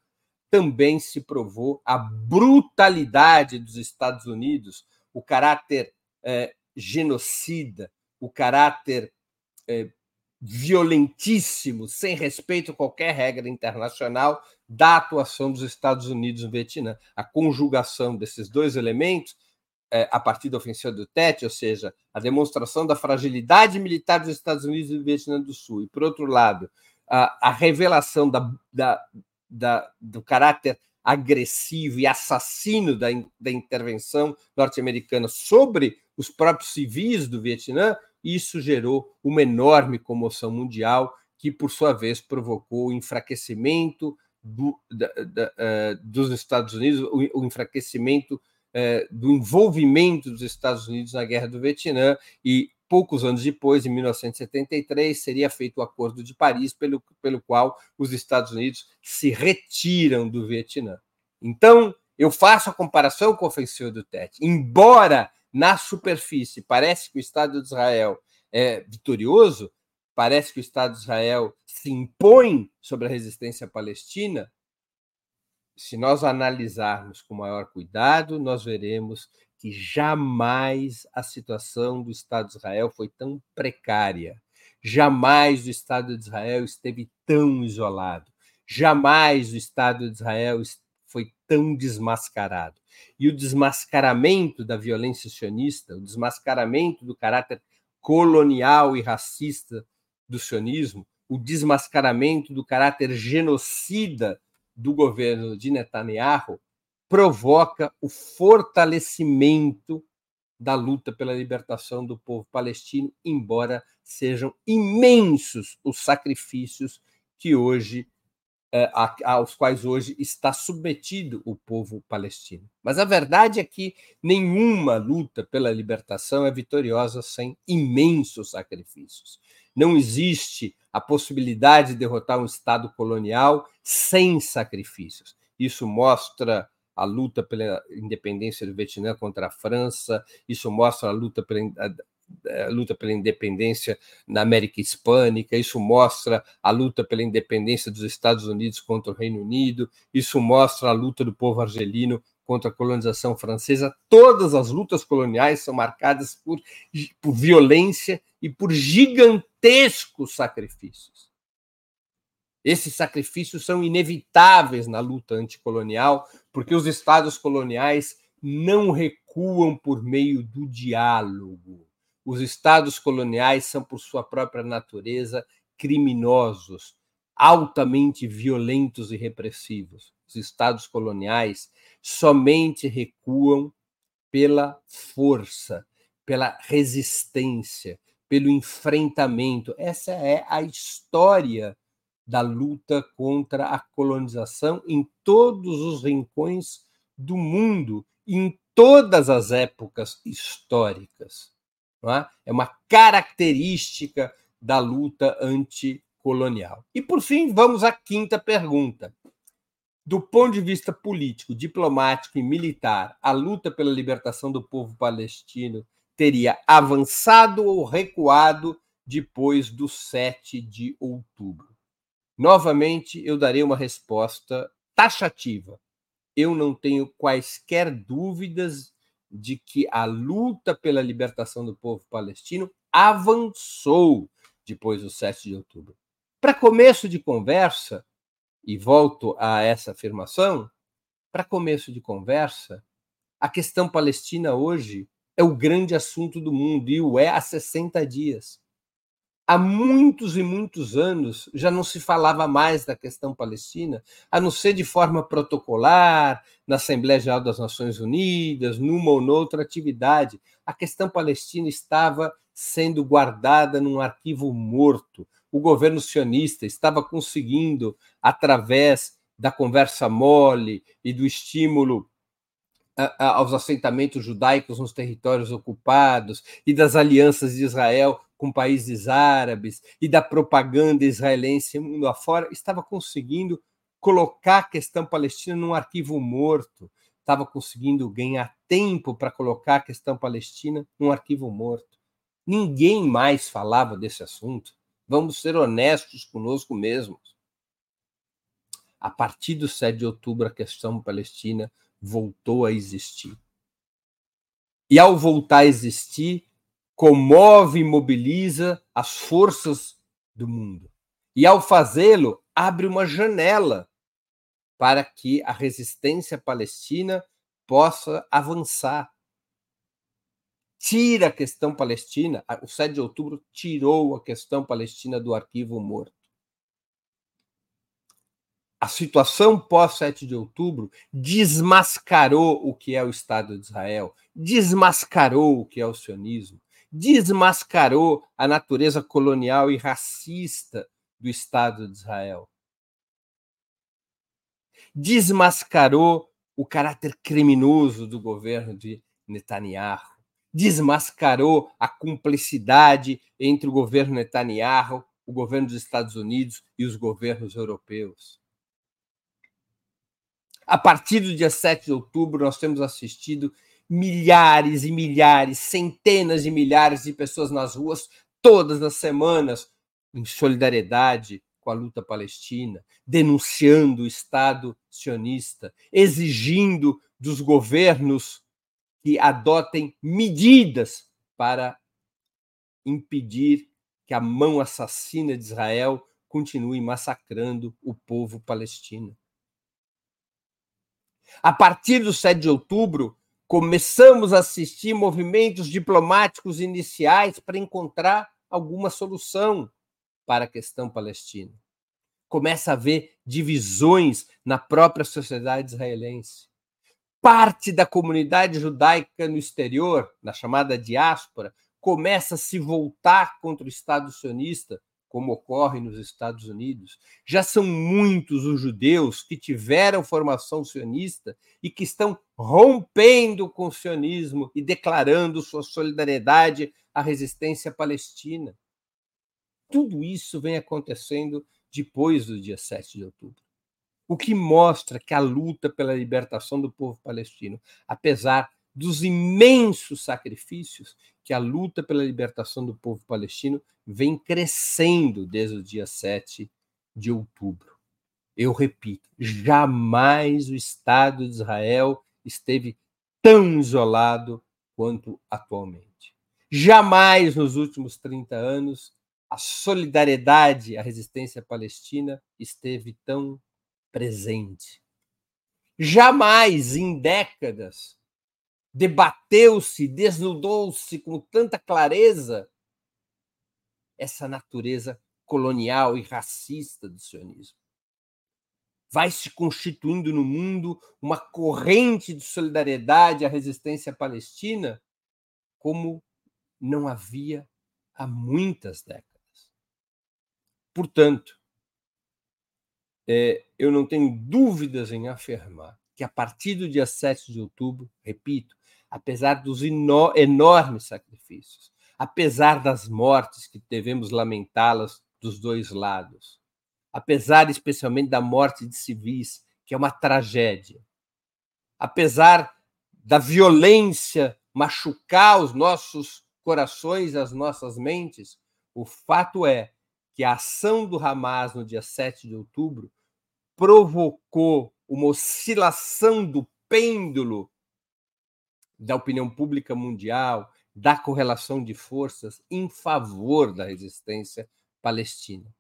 também se provou a brutalidade dos Estados Unidos, o caráter é, genocida, o caráter é, violentíssimo, sem respeito a qualquer regra internacional, da atuação dos Estados Unidos no Vietnã. A conjugação desses dois elementos, é, a partir da ofensiva do Tet, ou seja, a demonstração da fragilidade militar dos Estados Unidos e do Vietnã do Sul, e, por outro lado, a, a revelação da, da, da, do caráter agressivo e assassino da, da intervenção norte-americana sobre os próprios civis do Vietnã, isso gerou uma enorme comoção mundial, que, por sua vez, provocou o enfraquecimento do, da, da, uh, dos Estados Unidos, o, o enfraquecimento uh, do envolvimento dos Estados Unidos na Guerra do Vietnã, e poucos anos depois, em 1973, seria feito o Acordo de Paris, pelo, pelo qual os Estados Unidos se retiram do Vietnã. Então, eu faço a comparação com a ofensiva do Tet. Embora na superfície parece que o Estado de Israel é vitorioso, parece que o Estado de Israel se impõe sobre a resistência palestina, se nós analisarmos com maior cuidado, nós veremos que jamais a situação do Estado de Israel foi tão precária. Jamais o Estado de Israel esteve tão isolado. Jamais o Estado de Israel foi tão desmascarado. E o desmascaramento da violência sionista, o desmascaramento do caráter colonial e racista do sionismo, o desmascaramento do caráter genocida do governo de Netanyahu, provoca o fortalecimento da luta pela libertação do povo palestino, embora sejam imensos os sacrifícios que hoje aos quais hoje está submetido o povo palestino. Mas a verdade é que nenhuma luta pela libertação é vitoriosa sem imensos sacrifícios. Não existe a possibilidade de derrotar um Estado colonial sem sacrifícios. Isso mostra a luta pela independência do Vietnã contra a França, isso mostra a luta pela, a, a luta pela independência na América Hispânica, isso mostra a luta pela independência dos Estados Unidos contra o Reino Unido, isso mostra a luta do povo argelino contra a colonização francesa. Todas as lutas coloniais são marcadas por, por violência e por gigantescos sacrifícios. Esses sacrifícios são inevitáveis na luta anticolonial, porque os estados coloniais não recuam por meio do diálogo. Os estados coloniais são, por sua própria natureza, criminosos, altamente violentos e repressivos. Os estados coloniais somente recuam pela força, pela resistência, pelo enfrentamento. Essa é a história da luta contra a colonização em todos os rincões do mundo, em todas as épocas históricas. É? é uma característica da luta anticolonial. E, por fim, vamos à quinta pergunta. Do ponto de vista político, diplomático e militar, a luta pela libertação do povo palestino teria avançado ou recuado depois do 7 de outubro? Novamente, eu darei uma resposta taxativa. Eu não tenho quaisquer dúvidas de que a luta pela libertação do povo palestino avançou depois do 7 de outubro. Para começo de conversa, e volto a essa afirmação, para começo de conversa, a questão palestina hoje é o grande assunto do mundo e o é há 60 dias há muitos e muitos anos já não se falava mais da questão palestina, a não ser de forma protocolar, na Assembleia Geral das Nações Unidas, numa ou noutra atividade. A questão palestina estava sendo guardada num arquivo morto. O governo sionista estava conseguindo, através da conversa mole e do estímulo aos assentamentos judaicos nos territórios ocupados e das alianças de Israel com países árabes e da propaganda israelense mundo afora, estava conseguindo colocar a questão palestina num arquivo morto, estava conseguindo ganhar tempo para colocar a questão palestina num arquivo morto. Ninguém mais falava desse assunto. Vamos ser honestos conosco mesmos. A partir do 7 de outubro, a questão palestina voltou a existir. E ao voltar a existir, comove e mobiliza as forças do mundo. E ao fazê-lo, abre uma janela para que a resistência palestina possa avançar. Tira a questão palestina, o 7 de outubro tirou a questão palestina do arquivo morto. A situação pós-7 de outubro desmascarou o que é o Estado de Israel, desmascarou o que é o sionismo, desmascarou a natureza colonial e racista do Estado de Israel. Desmascarou o caráter criminoso do governo de Netanyahu. Desmascarou a cumplicidade entre o governo Netanyahu, o governo dos Estados Unidos e os governos europeus. A partir do dia 7 de outubro, nós temos assistido milhares e milhares, centenas de milhares de pessoas nas ruas todas as semanas em solidariedade com a luta palestina, denunciando o Estado sionista, exigindo dos governos que adotem medidas para impedir que a mão assassina de Israel continue massacrando o povo palestino. A partir do 7 de outubro, começamos a assistir movimentos diplomáticos iniciais para encontrar alguma solução para a questão palestina. Começa a haver divisões na própria sociedade israelense. Parte da comunidade judaica no exterior, na chamada diáspora, começa a se voltar contra o Estado sionista como ocorre nos Estados Unidos. Já são muitos os judeus que tiveram formação sionista e que estão rompendo com o sionismo e declarando sua solidariedade à resistência palestina. Tudo isso vem acontecendo depois do dia 7 de outubro. o que mostra que a luta pela libertação do povo palestino, apesar dos imensos sacrifícios que a luta pela libertação do povo palestino vem crescendo desde o dia 7 de outubro. Eu repito, jamais o Estado de Israel esteve tão isolado quanto atualmente. Jamais nos últimos 30 anos a solidariedade à resistência palestina esteve tão presente. Jamais em décadas debateu-se, desnudou-se com tanta clareza essa natureza colonial e racista do sionismo. Vai se constituindo no mundo uma corrente de solidariedade à resistência palestina como não havia há muitas décadas. Portanto, é, eu não tenho dúvidas em afirmar que a partir do dia 7 de outubro, repito, apesar dos enormes sacrifícios, apesar das mortes que devemos lamentá-las dos dois lados, apesar especialmente da morte de civis, que é uma tragédia, apesar da violência machucar os nossos corações, as nossas mentes, o fato é que a ação do Hamas no dia 7 de outubro provocou uma oscilação do pêndulo da opinião pública mundial, da correlação de forças em favor da resistência palestina,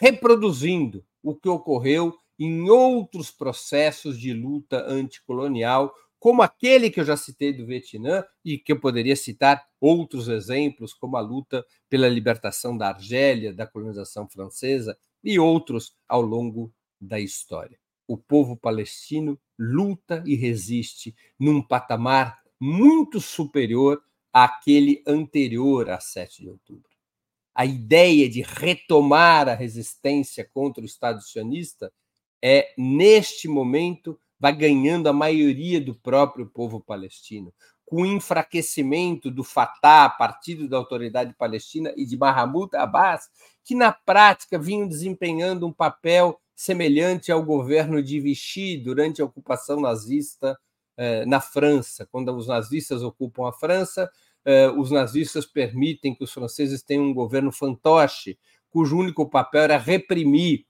reproduzindo o que ocorreu em outros processos de luta anticolonial, como aquele que eu já citei do Vietnã e que eu poderia citar outros exemplos, como a luta pela libertação da Argélia, da colonização francesa e outros ao longo da história o povo palestino luta e resiste num patamar muito superior àquele anterior a 7 de outubro. A ideia de retomar a resistência contra o Estado sionista é, neste momento, vai ganhando a maioria do próprio povo palestino. Com o enfraquecimento do Fatah, partido da autoridade palestina, e de Mahmoud Abbas, que na prática vinham desempenhando um papel semelhante ao governo de Vichy durante a ocupação nazista eh, na França. Quando os nazistas ocupam a França, os nazistas permitem que os franceses tenham um governo fantoche, cujo único papel era reprimir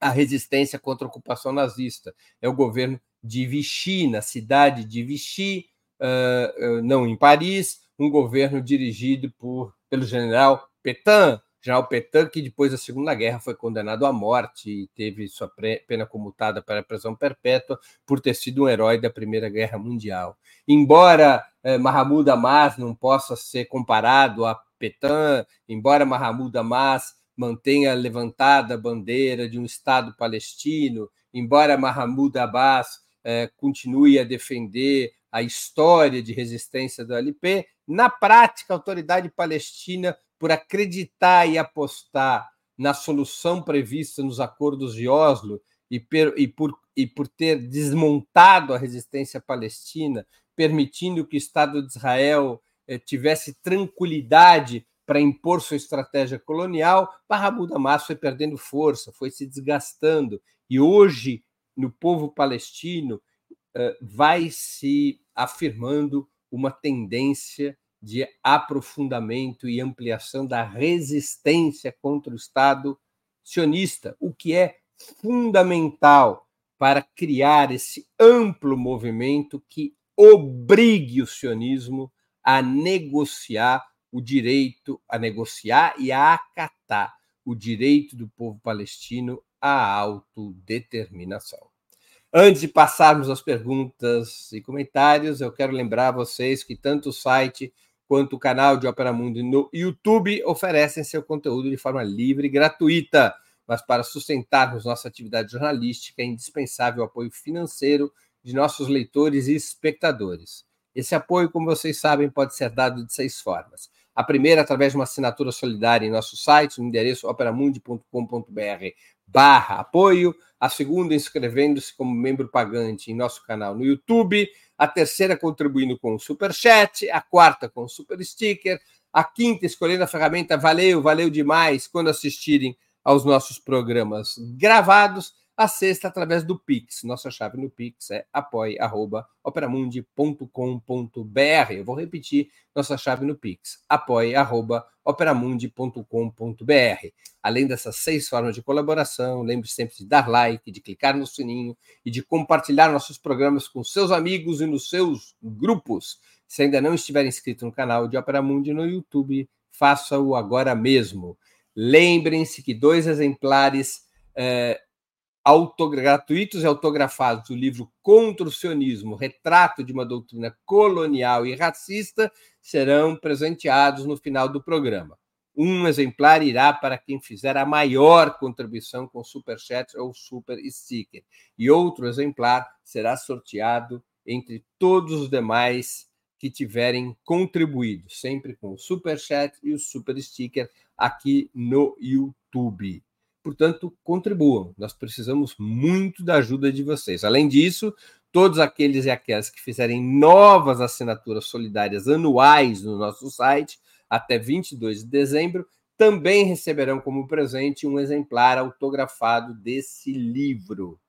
a resistência contra a ocupação nazista. É o governo de Vichy, na cidade de Vichy, eh, não em Paris, um governo dirigido por, pelo general Petain, General Petain, que depois da Segunda Guerra foi condenado à morte e teve sua pena comutada para a prisão perpétua por ter sido um herói da Primeira Guerra Mundial. Embora eh, Mahmoud Abbas não possa ser comparado a Petain, embora Mahmoud Abbas mantenha levantada a bandeira de um Estado palestino, embora Mahmoud Abbas eh, continue a defender a história de resistência do LP, na prática, a autoridade palestina por acreditar e apostar na solução prevista nos acordos de Oslo e, e, por, e por ter desmontado a resistência palestina, permitindo que o Estado de Israel eh, tivesse tranquilidade para impor sua estratégia colonial, Mahmoud Abbas foi perdendo força, foi se desgastando. E hoje, no povo palestino, eh, vai se afirmando uma tendência de aprofundamento e ampliação da resistência contra o Estado sionista, o que é fundamental para criar esse amplo movimento que obrigue o sionismo a negociar o direito a negociar e a acatar o direito do povo palestino à autodeterminação. Antes de passarmos às perguntas e comentários, eu quero lembrar vocês que tanto o site quanto o canal de Opera Mundi no YouTube oferecem seu conteúdo de forma livre e gratuita. Mas para sustentarmos nossa atividade jornalística é indispensável o apoio financeiro de nossos leitores e espectadores. Esse apoio, como vocês sabem, pode ser dado de seis formas. A primeira, através de uma assinatura solidária em nosso site, no endereço operamundi.com.br barra apoio. A segunda, inscrevendo-se como membro pagante em nosso canal no YouTube a terceira contribuindo com o super chat, a quarta com o super sticker, a quinta escolhendo a ferramenta valeu, valeu demais quando assistirem aos nossos programas gravados, a sexta através do Pix. Nossa chave no Pix é apoie.operamundi.com.br. Eu vou repetir nossa chave no Pix, apoie.operamundi.com.br. Além dessas seis formas de colaboração, lembre-se sempre de dar like, de clicar no sininho e de compartilhar nossos programas com seus amigos e nos seus grupos. Se ainda não estiver inscrito no canal de Opera Mundi no YouTube, faça-o agora mesmo. Lembrem-se que dois exemplares eh, gratuitos e autografados do livro Contra o Sionismo, Retrato de uma Doutrina Colonial e Racista, serão presenteados no final do programa. Um exemplar irá para quem fizer a maior contribuição com Super Chat ou Super Sticker, e outro exemplar será sorteado entre todos os demais que tiverem contribuído, sempre com o Super Chat e o Super Sticker aqui no YouTube. Portanto, contribuam. Nós precisamos muito da ajuda de vocês. Além disso, todos aqueles e aquelas que fizerem novas assinaturas solidárias anuais no nosso site até 22 de dezembro também receberão como presente um exemplar autografado desse livro.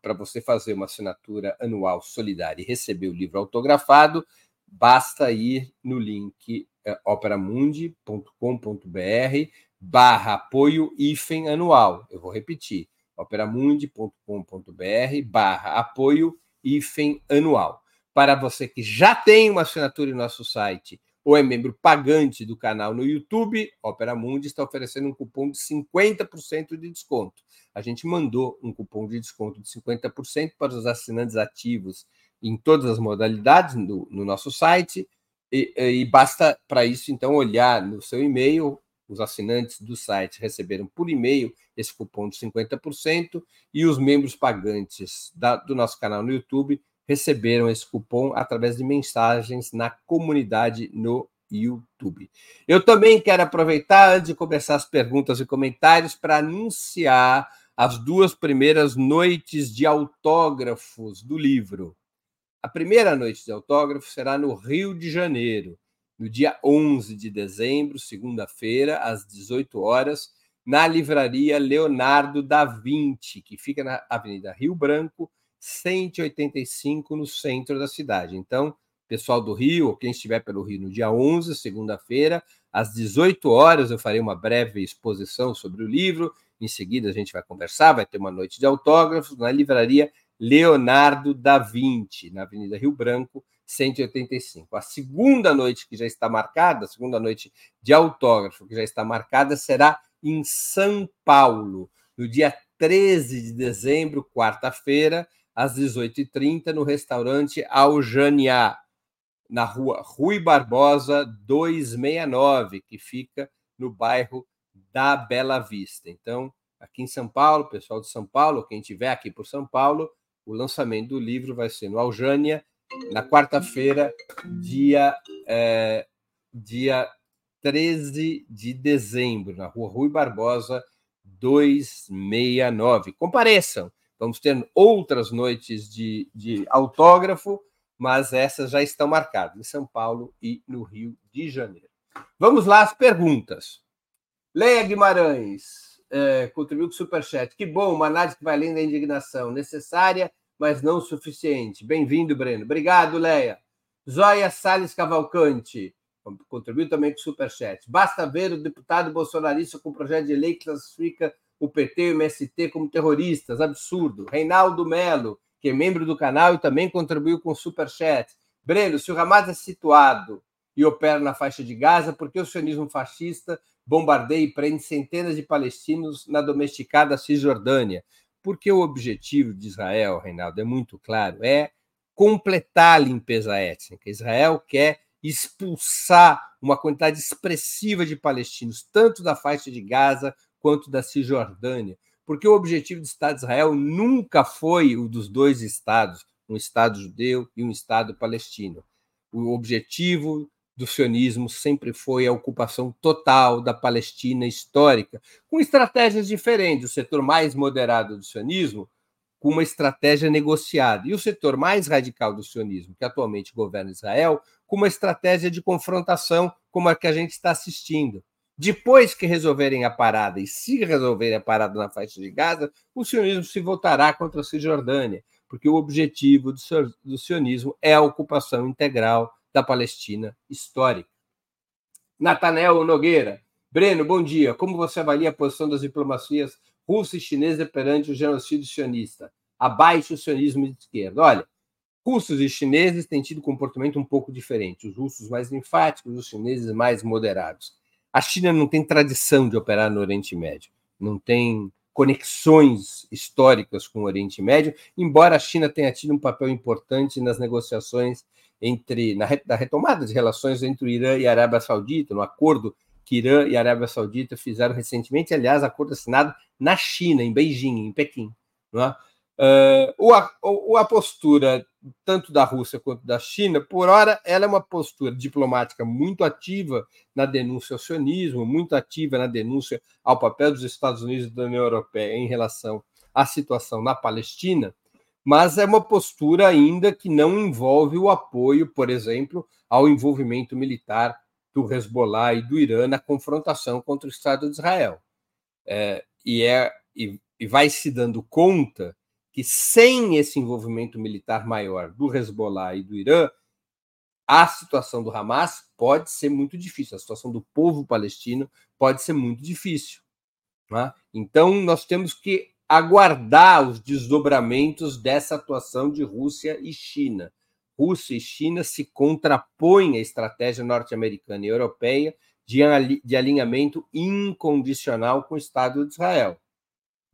Para você fazer uma assinatura anual solidária e receber o livro autografado, basta ir no link é, operamundi.com.br barra apoio hífen anual. Eu vou repetir, operamundi.com.br barra apoio hífen anual. Para você que já tem uma assinatura em nosso site ou é membro pagante do canal no YouTube, Opera Mundi está oferecendo um cupom de 50% de desconto. A gente mandou um cupom de desconto de 50% para os assinantes ativos em todas as modalidades no, no nosso site. E, e basta para isso, então, olhar no seu e-mail os assinantes do site receberam por e-mail esse cupom de 50% e os membros pagantes da, do nosso canal no YouTube receberam esse cupom através de mensagens na comunidade no YouTube. Eu também quero aproveitar, antes de começar as perguntas e comentários, para anunciar as duas primeiras noites de autógrafos do livro. A primeira noite de autógrafo será no Rio de Janeiro no dia 11 de dezembro, segunda-feira, às 18 horas, na livraria Leonardo da Vinci, que fica na Avenida Rio Branco, 185, no centro da cidade. Então, pessoal do Rio, ou quem estiver pelo Rio, no dia 11, segunda-feira, às 18 horas, eu farei uma breve exposição sobre o livro. Em seguida, a gente vai conversar, vai ter uma noite de autógrafos na livraria Leonardo da Vinci, na Avenida Rio Branco, 185. A segunda noite que já está marcada, a segunda noite de autógrafo que já está marcada, será em São Paulo, no dia 13 de dezembro, quarta-feira, às 18h30, no restaurante Aljania, na rua Rui Barbosa 269, que fica no bairro da Bela Vista. Então, aqui em São Paulo, pessoal de São Paulo, quem estiver aqui por São Paulo, o lançamento do livro vai ser no Aljânia, na quarta-feira, dia, é, dia 13 de dezembro, na rua Rui Barbosa, 269. Compareçam, vamos ter outras noites de, de autógrafo, mas essas já estão marcadas em São Paulo e no Rio de Janeiro. Vamos lá às perguntas. Leia Guimarães, é, contribuiu com o Superchat. Que bom, uma análise que vai além da indignação, necessária mas não suficiente. Bem-vindo, Breno. Obrigado, Leia. Zóia Salles Cavalcante contribuiu também com o Superchat. Basta ver o deputado bolsonarista com o projeto de lei que classifica o PT e o MST como terroristas. Absurdo. Reinaldo Melo, que é membro do canal e também contribuiu com o Superchat. Breno, se o Hamas é situado e opera na faixa de Gaza, por que o sionismo fascista bombardeia e prende centenas de palestinos na domesticada Cisjordânia? Porque o objetivo de Israel, Reinaldo, é muito claro, é completar a limpeza étnica. Israel quer expulsar uma quantidade expressiva de palestinos, tanto da faixa de Gaza quanto da Cisjordânia, porque o objetivo do Estado de Israel nunca foi o dos dois estados, um Estado judeu e um Estado palestino. O objetivo do sionismo sempre foi a ocupação total da Palestina histórica, com estratégias diferentes. O setor mais moderado do sionismo, com uma estratégia negociada, e o setor mais radical do sionismo, que atualmente governa Israel, com uma estratégia de confrontação, como a que a gente está assistindo. Depois que resolverem a parada, e se resolverem a parada na faixa de Gaza, o sionismo se voltará contra a Cisjordânia, porque o objetivo do sionismo é a ocupação integral da Palestina histórica. Natanel Nogueira. Breno, bom dia. Como você avalia a posição das diplomacias russa e chinesa perante o genocídio sionista? Abaixo o sionismo de esquerda. Olha, russos e chineses têm tido comportamento um pouco diferente. Os russos mais enfáticos, os chineses mais moderados. A China não tem tradição de operar no Oriente Médio, não tem conexões históricas com o Oriente Médio, embora a China tenha tido um papel importante nas negociações entre na, da retomada de relações entre o Irã e a Arábia Saudita, no acordo que Irã e Arábia Saudita fizeram recentemente, aliás, acordo assinado na China, em Beijing, em Pequim. Não é? Uh, a, a postura tanto da Rússia quanto da China, por hora, ela é uma postura diplomática muito ativa na denúncia ao sionismo, muito ativa na denúncia ao papel dos Estados Unidos e da União Europeia em relação à situação na Palestina, mas é uma postura ainda que não envolve o apoio, por exemplo, ao envolvimento militar do Hezbollah e do Irã na confrontação contra o Estado de Israel. É, e, é, e, e vai se dando conta que sem esse envolvimento militar maior do Hezbollah e do Irã, a situação do Hamas pode ser muito difícil, a situação do povo palestino pode ser muito difícil. Né? Então, nós temos que aguardar os desdobramentos dessa atuação de Rússia e China. Rússia e China se contrapõem à estratégia norte-americana e europeia de alinhamento incondicional com o Estado de Israel.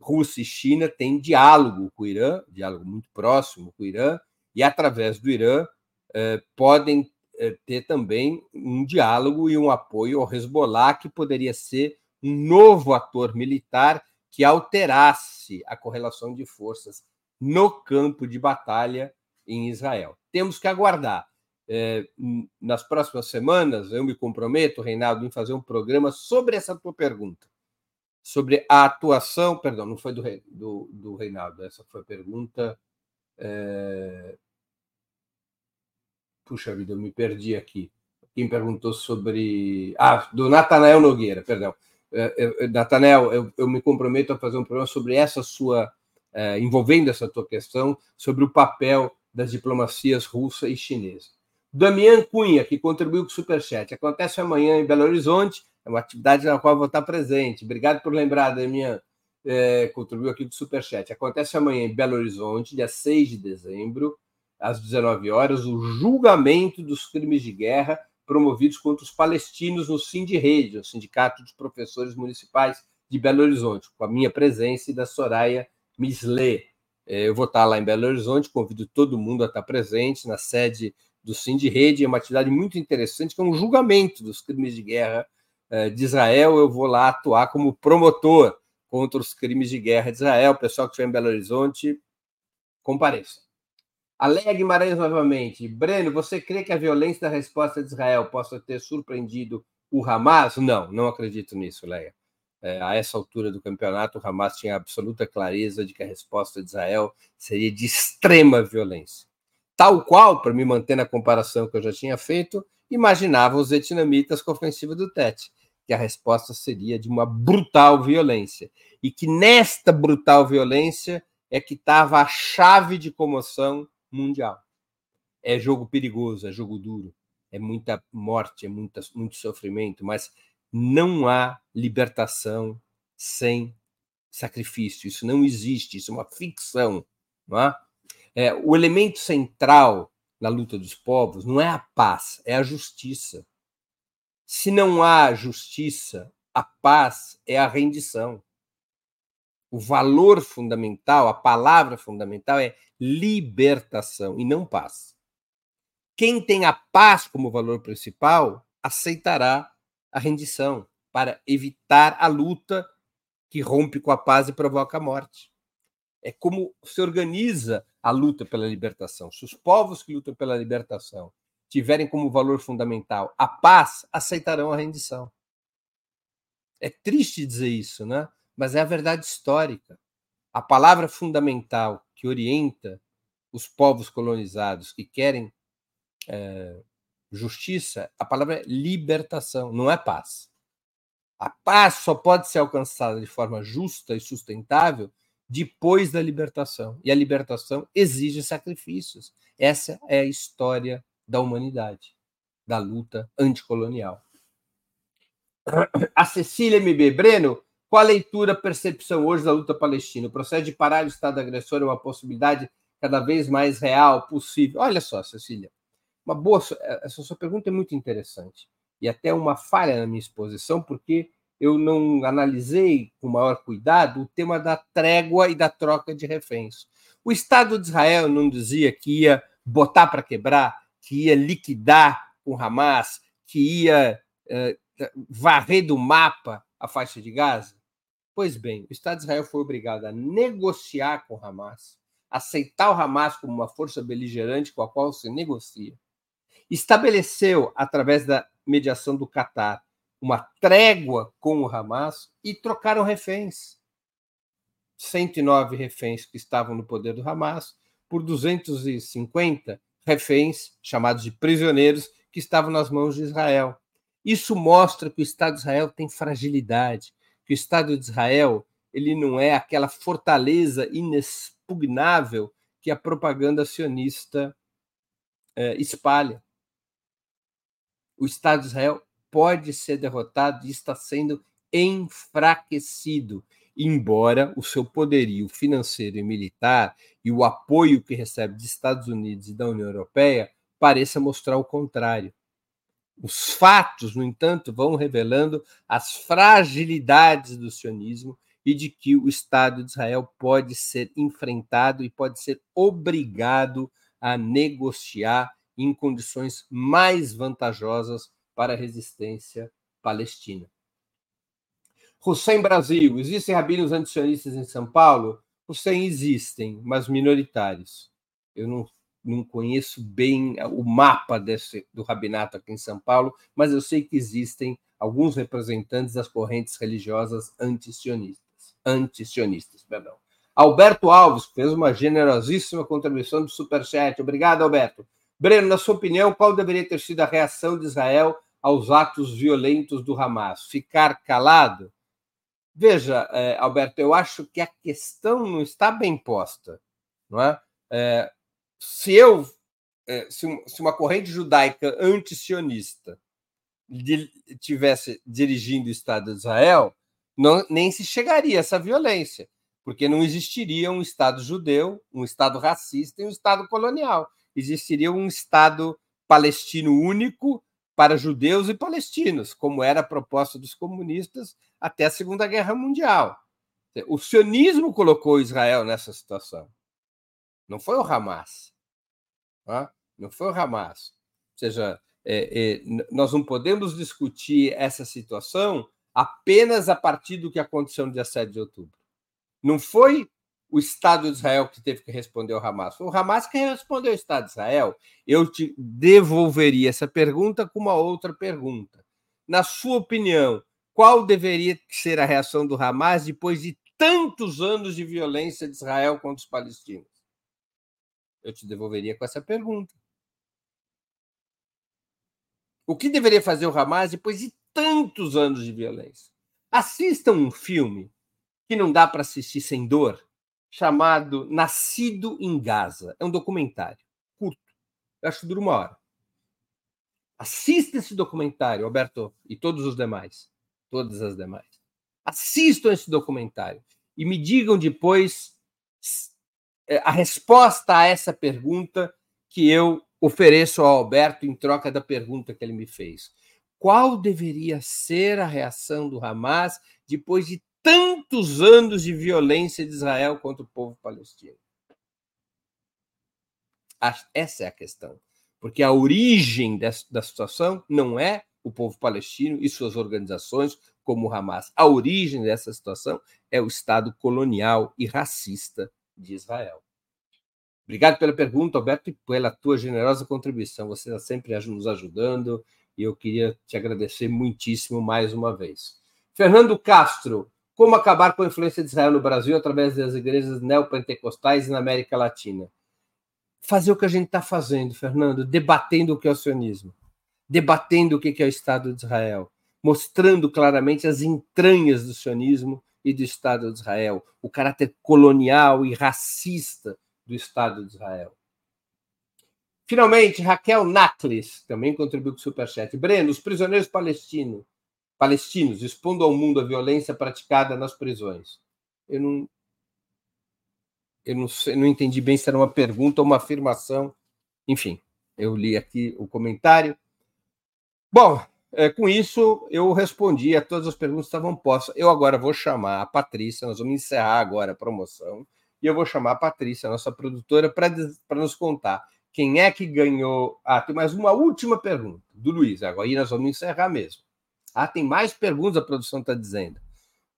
Rússia e China têm diálogo com o Irã, diálogo muito próximo com o Irã, e através do Irã eh, podem eh, ter também um diálogo e um apoio ao Hezbollah, que poderia ser um novo ator militar que alterasse a correlação de forças no campo de batalha em Israel. Temos que aguardar. Eh, nas próximas semanas, eu me comprometo, Reinaldo, em fazer um programa sobre essa tua pergunta sobre a atuação, perdão, não foi do, do, do Reinaldo, essa foi a pergunta. É... Puxa vida, eu me perdi aqui. Quem perguntou sobre. Ah, do Natanael Nogueira, perdão. É, Natanael, eu, eu, me comprometo a fazer um programa sobre essa sua. É, envolvendo essa tua questão, sobre o papel das diplomacias russa e chinesa. Damian Cunha, que contribuiu com o Superchat. Acontece amanhã em Belo Horizonte é uma atividade na qual vou estar presente. Obrigado por lembrar, Damian. É, contribuiu aqui do Superchat. Acontece amanhã em Belo Horizonte, dia 6 de dezembro, às 19 horas, o julgamento dos crimes de guerra promovidos contra os palestinos no Sindirrede, o Sindicato dos Professores Municipais de Belo Horizonte, com a minha presença e da Soraya Mislé. É, eu vou estar lá em Belo Horizonte, convido todo mundo a estar presente na sede do Sindirrede. É uma atividade muito interessante, que é um julgamento dos crimes de guerra é, de Israel, eu vou lá atuar como promotor contra os crimes de guerra de Israel. O pessoal que estiver em Belo Horizonte, compareça. Alegue Guimarães novamente. Breno, você crê que a violência da resposta de Israel possa ter surpreendido o Hamas? Não, não acredito nisso, Leia. É, a essa altura do campeonato, o Hamas tinha absoluta clareza de que a resposta de Israel seria de extrema violência. Tal qual, para me manter na comparação que eu já tinha feito, imaginavam os vietnamitas com a ofensiva do Tet que a resposta seria de uma brutal violência. E que nesta brutal violência é que estava a chave de comoção mundial. É jogo perigoso, é jogo duro, é muita morte, é muita, muito sofrimento, mas não há libertação sem sacrifício. Isso não existe, isso é uma ficção. Não é? É, o elemento central na luta dos povos não é a paz, é a justiça. Se não há justiça, a paz é a rendição. O valor fundamental, a palavra fundamental é libertação e não paz. Quem tem a paz como valor principal aceitará a rendição para evitar a luta que rompe com a paz e provoca a morte. É como se organiza a luta pela libertação. Se os povos que lutam pela libertação tiverem como valor fundamental a paz, aceitarão a rendição. É triste dizer isso, né? Mas é a verdade histórica. A palavra fundamental que orienta os povos colonizados que querem é, justiça, a palavra é libertação, não é paz. A paz só pode ser alcançada de forma justa e sustentável depois da libertação. E a libertação exige sacrifícios. Essa é a história da humanidade, da luta anticolonial. A Cecília MB Breno, qual a leitura, percepção hoje da luta palestina? O processo de parar o Estado agressor é uma possibilidade cada vez mais real, possível? Olha só, Cecília, uma boa, essa sua pergunta é muito interessante e até uma falha na minha exposição, porque eu não analisei com maior cuidado o tema da trégua e da troca de reféns. O Estado de Israel não dizia que ia botar para quebrar, que ia liquidar com Hamas, que ia eh, varrer do mapa a faixa de Gaza? Pois bem, o Estado de Israel foi obrigado a negociar com Hamas, aceitar o Hamas como uma força beligerante com a qual se negocia, estabeleceu, através da mediação do Catar, uma trégua com o Hamas e trocaram reféns. 109 reféns que estavam no poder do Hamas por 250 reféns, chamados de prisioneiros, que estavam nas mãos de Israel. Isso mostra que o Estado de Israel tem fragilidade, que o Estado de Israel ele não é aquela fortaleza inexpugnável que a propaganda sionista é, espalha. O Estado de Israel pode ser derrotado e está sendo enfraquecido, embora o seu poderio financeiro e militar e o apoio que recebe dos Estados Unidos e da União Europeia pareça mostrar o contrário. Os fatos, no entanto, vão revelando as fragilidades do sionismo e de que o Estado de Israel pode ser enfrentado e pode ser obrigado a negociar em condições mais vantajosas para a resistência palestina. Hussein Brasil, existem rabinos antisionistas em São Paulo? Hussein existem, mas minoritários. Eu não, não conheço bem o mapa desse, do rabinato aqui em São Paulo, mas eu sei que existem alguns representantes das correntes religiosas antisionistas. Antisionistas, perdão. Alberto Alves fez uma generosíssima contribuição do Superchat. Obrigado, Alberto. Breno, na sua opinião, qual deveria ter sido a reação de Israel aos atos violentos do Hamas? Ficar calado? Veja, é, Alberto, eu acho que a questão não está bem posta. Não é? é se eu, é, se, uma corrente judaica anti-sionista tivesse dirigindo o Estado de Israel, não, nem se chegaria a essa violência, porque não existiria um Estado judeu, um Estado racista e um Estado colonial. Existiria um Estado palestino único para judeus e palestinos, como era a proposta dos comunistas até a Segunda Guerra Mundial. O sionismo colocou Israel nessa situação. Não foi o Hamas. Não foi o Hamas. Ou seja, é, é, nós não podemos discutir essa situação apenas a partir do que aconteceu no dia 7 de outubro. Não foi o Estado de Israel que teve que responder ao Hamas. Foi o Hamas que respondeu ao Estado de Israel. Eu te devolveria essa pergunta com uma outra pergunta. Na sua opinião, qual deveria ser a reação do Hamas depois de tantos anos de violência de Israel contra os palestinos? Eu te devolveria com essa pergunta. O que deveria fazer o Hamas depois de tantos anos de violência? Assistam um filme que não dá para assistir sem dor, chamado Nascido em Gaza. É um documentário curto, eu acho que dura uma hora. Assista esse documentário, Alberto, e todos os demais, todas as demais. Assistam esse documentário e me digam depois a resposta a essa pergunta que eu ofereço ao Alberto em troca da pergunta que ele me fez. Qual deveria ser a reação do Hamas depois de tantos anos de violência de Israel contra o povo palestino? Essa é a questão. Porque a origem da situação não é o povo palestino e suas organizações, como o Hamas. A origem dessa situação é o Estado colonial e racista de Israel. Obrigado pela pergunta, Alberto, e pela tua generosa contribuição. Você está sempre nos ajudando e eu queria te agradecer muitíssimo mais uma vez. Fernando Castro, como acabar com a influência de Israel no Brasil através das igrejas neopentecostais e na América Latina? Fazer o que a gente está fazendo, Fernando, debatendo o que é o sionismo, debatendo o que é o Estado de Israel, mostrando claramente as entranhas do sionismo e do Estado de Israel, o caráter colonial e racista do Estado de Israel. Finalmente, Raquel Naklis também contribuiu com o Superchat. Breno, os prisioneiros palestinos, palestinos expondo ao mundo a violência praticada nas prisões. Eu não, eu não, sei, não entendi bem se era uma pergunta ou uma afirmação. Enfim, eu li aqui o comentário. Bom, é, com isso eu respondi a todas as perguntas que estavam postas. Eu agora vou chamar a Patrícia, nós vamos encerrar agora a promoção, e eu vou chamar a Patrícia, nossa produtora, para nos contar quem é que ganhou. Ah, tem mais uma última pergunta do Luiz. Agora aí nós vamos encerrar mesmo. Ah, tem mais perguntas, a produção está dizendo.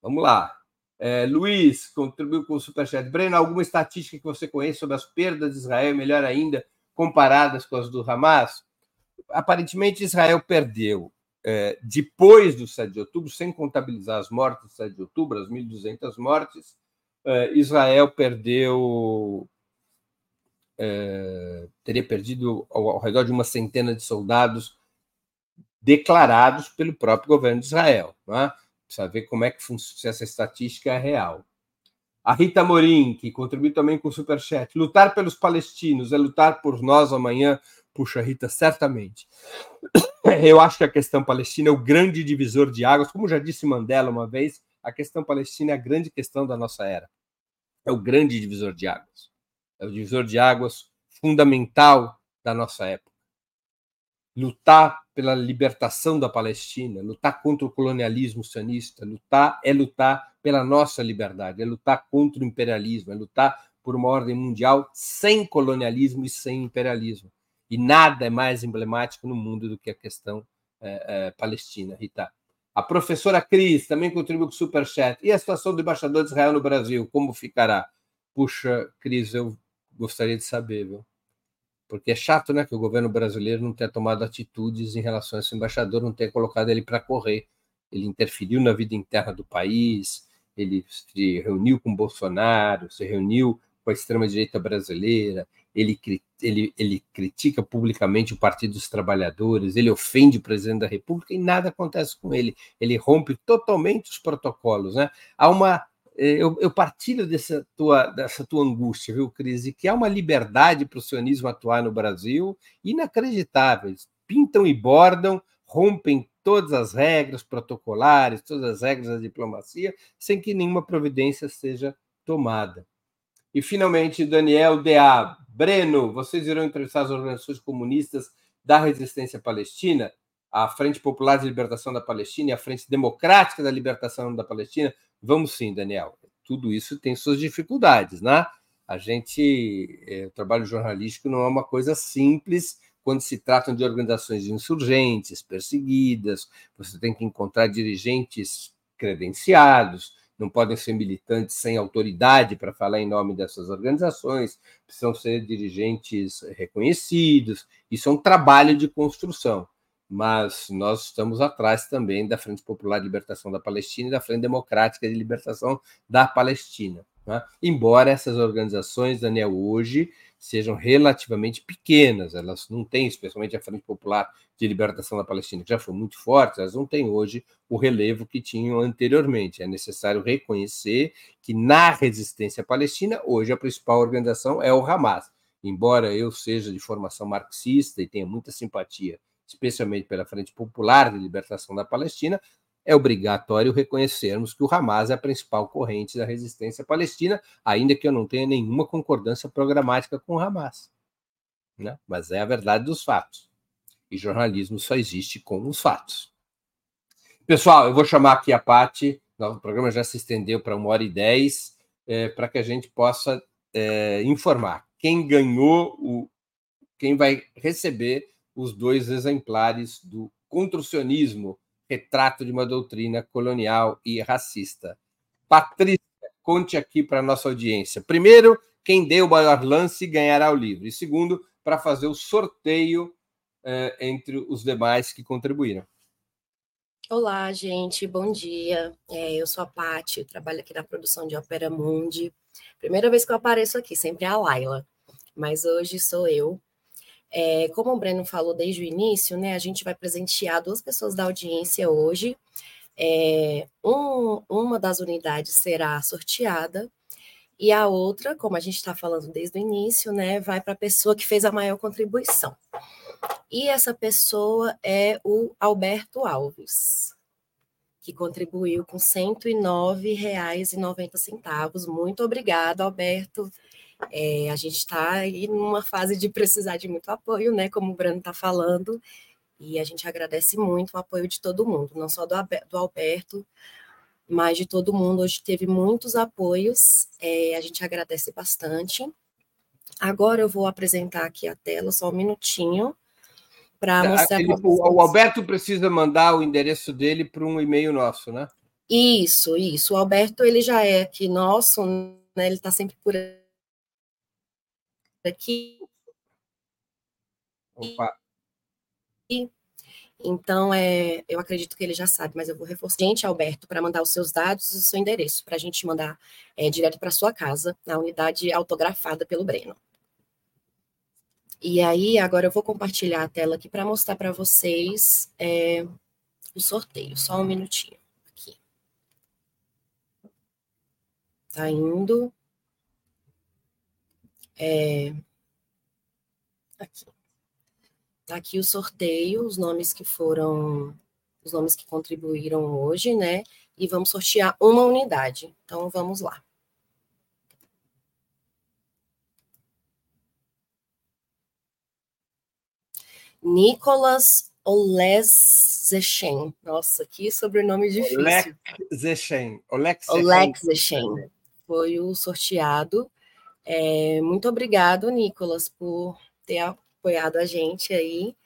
Vamos lá. É, Luiz contribuiu com o Superchat. Breno, alguma estatística que você conhece sobre as perdas de Israel, melhor ainda, comparadas com as do Hamas? Aparentemente, Israel perdeu, é, depois do 7 de outubro, sem contabilizar as mortes do 7 de outubro, as 1.200 mortes, é, Israel perdeu. É, teria perdido ao, ao redor de uma centena de soldados declarados pelo próprio governo de Israel. Não é? Precisa ver como é que se essa estatística é real. A Rita Morim, que contribuiu também com o Superchat. Lutar pelos palestinos é lutar por nós amanhã. Puxa, Rita, certamente. Eu acho que a questão palestina é o grande divisor de águas. Como já disse Mandela uma vez, a questão palestina é a grande questão da nossa era. É o grande divisor de águas. É o divisor de águas fundamental da nossa época lutar pela libertação da Palestina, lutar contra o colonialismo sionista, lutar é lutar pela nossa liberdade, é lutar contra o imperialismo, é lutar por uma ordem mundial sem colonialismo e sem imperialismo. E nada é mais emblemático no mundo do que a questão é, é, palestina, Rita. A professora Cris também contribuiu com o Superchat. E a situação do embaixador de Israel no Brasil, como ficará? Puxa, Cris, eu gostaria de saber, viu? Porque é chato, né, que o governo brasileiro não tenha tomado atitudes em relação a esse embaixador, não tenha colocado ele para correr. Ele interferiu na vida interna do país, ele se reuniu com Bolsonaro, se reuniu com a extrema-direita brasileira, ele, ele, ele critica publicamente o Partido dos Trabalhadores, ele ofende o presidente da República e nada acontece com ele. Ele rompe totalmente os protocolos. Né? Há uma eu, eu, partilho dessa tua, dessa tua angústia, viu, Cris? E que há uma liberdade para o sionismo atuar no Brasil inacreditável. Pintam e bordam, rompem todas as regras protocolares, todas as regras da diplomacia, sem que nenhuma providência seja tomada. E, finalmente, Daniel D.A. Breno, vocês irão entrevistar as organizações comunistas da resistência palestina? a Frente Popular de Libertação da Palestina e a Frente Democrática da Libertação da Palestina Vamos sim, Daniel. Tudo isso tem suas dificuldades, né? A gente, é, o trabalho jornalístico não é uma coisa simples quando se tratam de organizações insurgentes, perseguidas. Você tem que encontrar dirigentes credenciados, não podem ser militantes sem autoridade para falar em nome dessas organizações, precisam ser dirigentes reconhecidos. Isso é um trabalho de construção mas nós estamos atrás também da Frente Popular de Libertação da Palestina e da Frente Democrática de Libertação da Palestina. Né? Embora essas organizações, Daniel, hoje sejam relativamente pequenas, elas não têm, especialmente a Frente Popular de Libertação da Palestina, que já foi muito forte, elas não têm hoje o relevo que tinham anteriormente. É necessário reconhecer que na resistência palestina, hoje a principal organização é o Hamas. Embora eu seja de formação marxista e tenha muita simpatia especialmente pela Frente Popular de Libertação da Palestina, é obrigatório reconhecermos que o Hamas é a principal corrente da resistência palestina, ainda que eu não tenha nenhuma concordância programática com o Hamas. Né? Mas é a verdade dos fatos. E jornalismo só existe com os fatos. Pessoal, eu vou chamar aqui a Pati, o programa já se estendeu para uma hora e dez, é, para que a gente possa é, informar quem ganhou, o, quem vai receber os dois exemplares do Construcionismo, retrato de uma doutrina colonial e racista. Patrícia, conte aqui para a nossa audiência. Primeiro, quem deu o maior lance ganhará o livro. E segundo, para fazer o sorteio eh, entre os demais que contribuíram. Olá, gente, bom dia. É, eu sou a Paty, trabalho aqui na produção de Opera Mundi. Primeira vez que eu apareço aqui, sempre é a Laila, mas hoje sou eu. É, como o Breno falou desde o início, né, a gente vai presentear duas pessoas da audiência hoje. É, um, uma das unidades será sorteada e a outra, como a gente está falando desde o início, né, vai para a pessoa que fez a maior contribuição. E essa pessoa é o Alberto Alves, que contribuiu com R$ 109,90. Muito obrigado, Alberto. É, a gente está aí numa fase de precisar de muito apoio, né? Como o Brano está falando, e a gente agradece muito o apoio de todo mundo, não só do, do Alberto, mas de todo mundo. Hoje teve muitos apoios, é, a gente agradece bastante. Agora eu vou apresentar aqui a tela, só um minutinho, para tá, mostrar Ele, O Alberto precisa mandar o endereço dele para um e-mail nosso, né? Isso, isso. O Alberto ele já é aqui nosso, né? Ele está sempre por aqui. Opa. Então, é, eu acredito que ele já sabe, mas eu vou reforçar. Gente, Alberto, para mandar os seus dados e o seu endereço, para a gente mandar é, direto para sua casa, na unidade autografada pelo Breno. E aí, agora eu vou compartilhar a tela aqui para mostrar para vocês é, o sorteio. Só um minutinho aqui. Tá indo. É, aqui. Tá aqui o sorteio, os nomes que foram, os nomes que contribuíram hoje, né? E vamos sortear uma unidade. Então, vamos lá. Nicolas Oleszyn. Nossa, que sobrenome difícil. Oleszyn. Oleszyn. Foi o sorteado. É, muito obrigado, Nicolas, por ter apoiado a gente aí.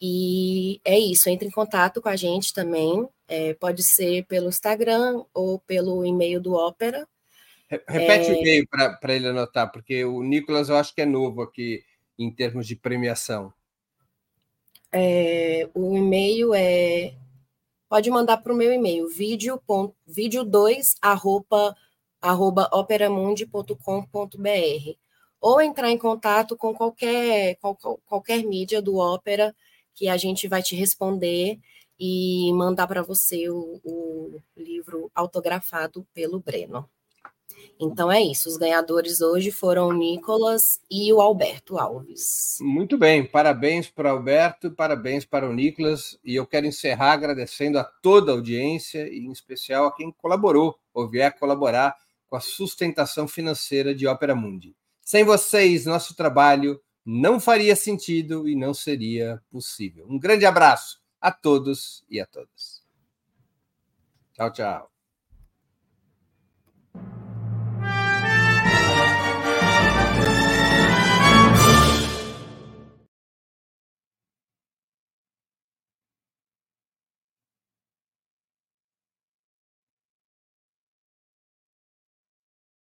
E é isso, entre em contato com a gente também. É, pode ser pelo Instagram ou pelo e-mail do Ópera. Repete é... o e-mail para ele anotar, porque o Nicolas eu acho que é novo aqui em termos de premiação. É, o e-mail é. Pode mandar para o meu e-mail, vídeo, vídeo 2 arroba, arroba operamundi.com.br ou entrar em contato com qualquer, qual, qualquer mídia do Ópera que a gente vai te responder e mandar para você o, o, livro autografado pelo Breno. Então é isso, os ganhadores hoje foram o Nicolas e o Alberto Alves. Muito bem, parabéns para o Alberto, parabéns para o Nicolas, e eu quero encerrar agradecendo a toda a audiência, e em especial a quem colaborou ou vier colaborar com a sustentação financeira de Ópera Mundi. Sem vocês, nosso trabalho não faria sentido e não seria possível. Um grande abraço a todos e a todas. Tchau, tchau.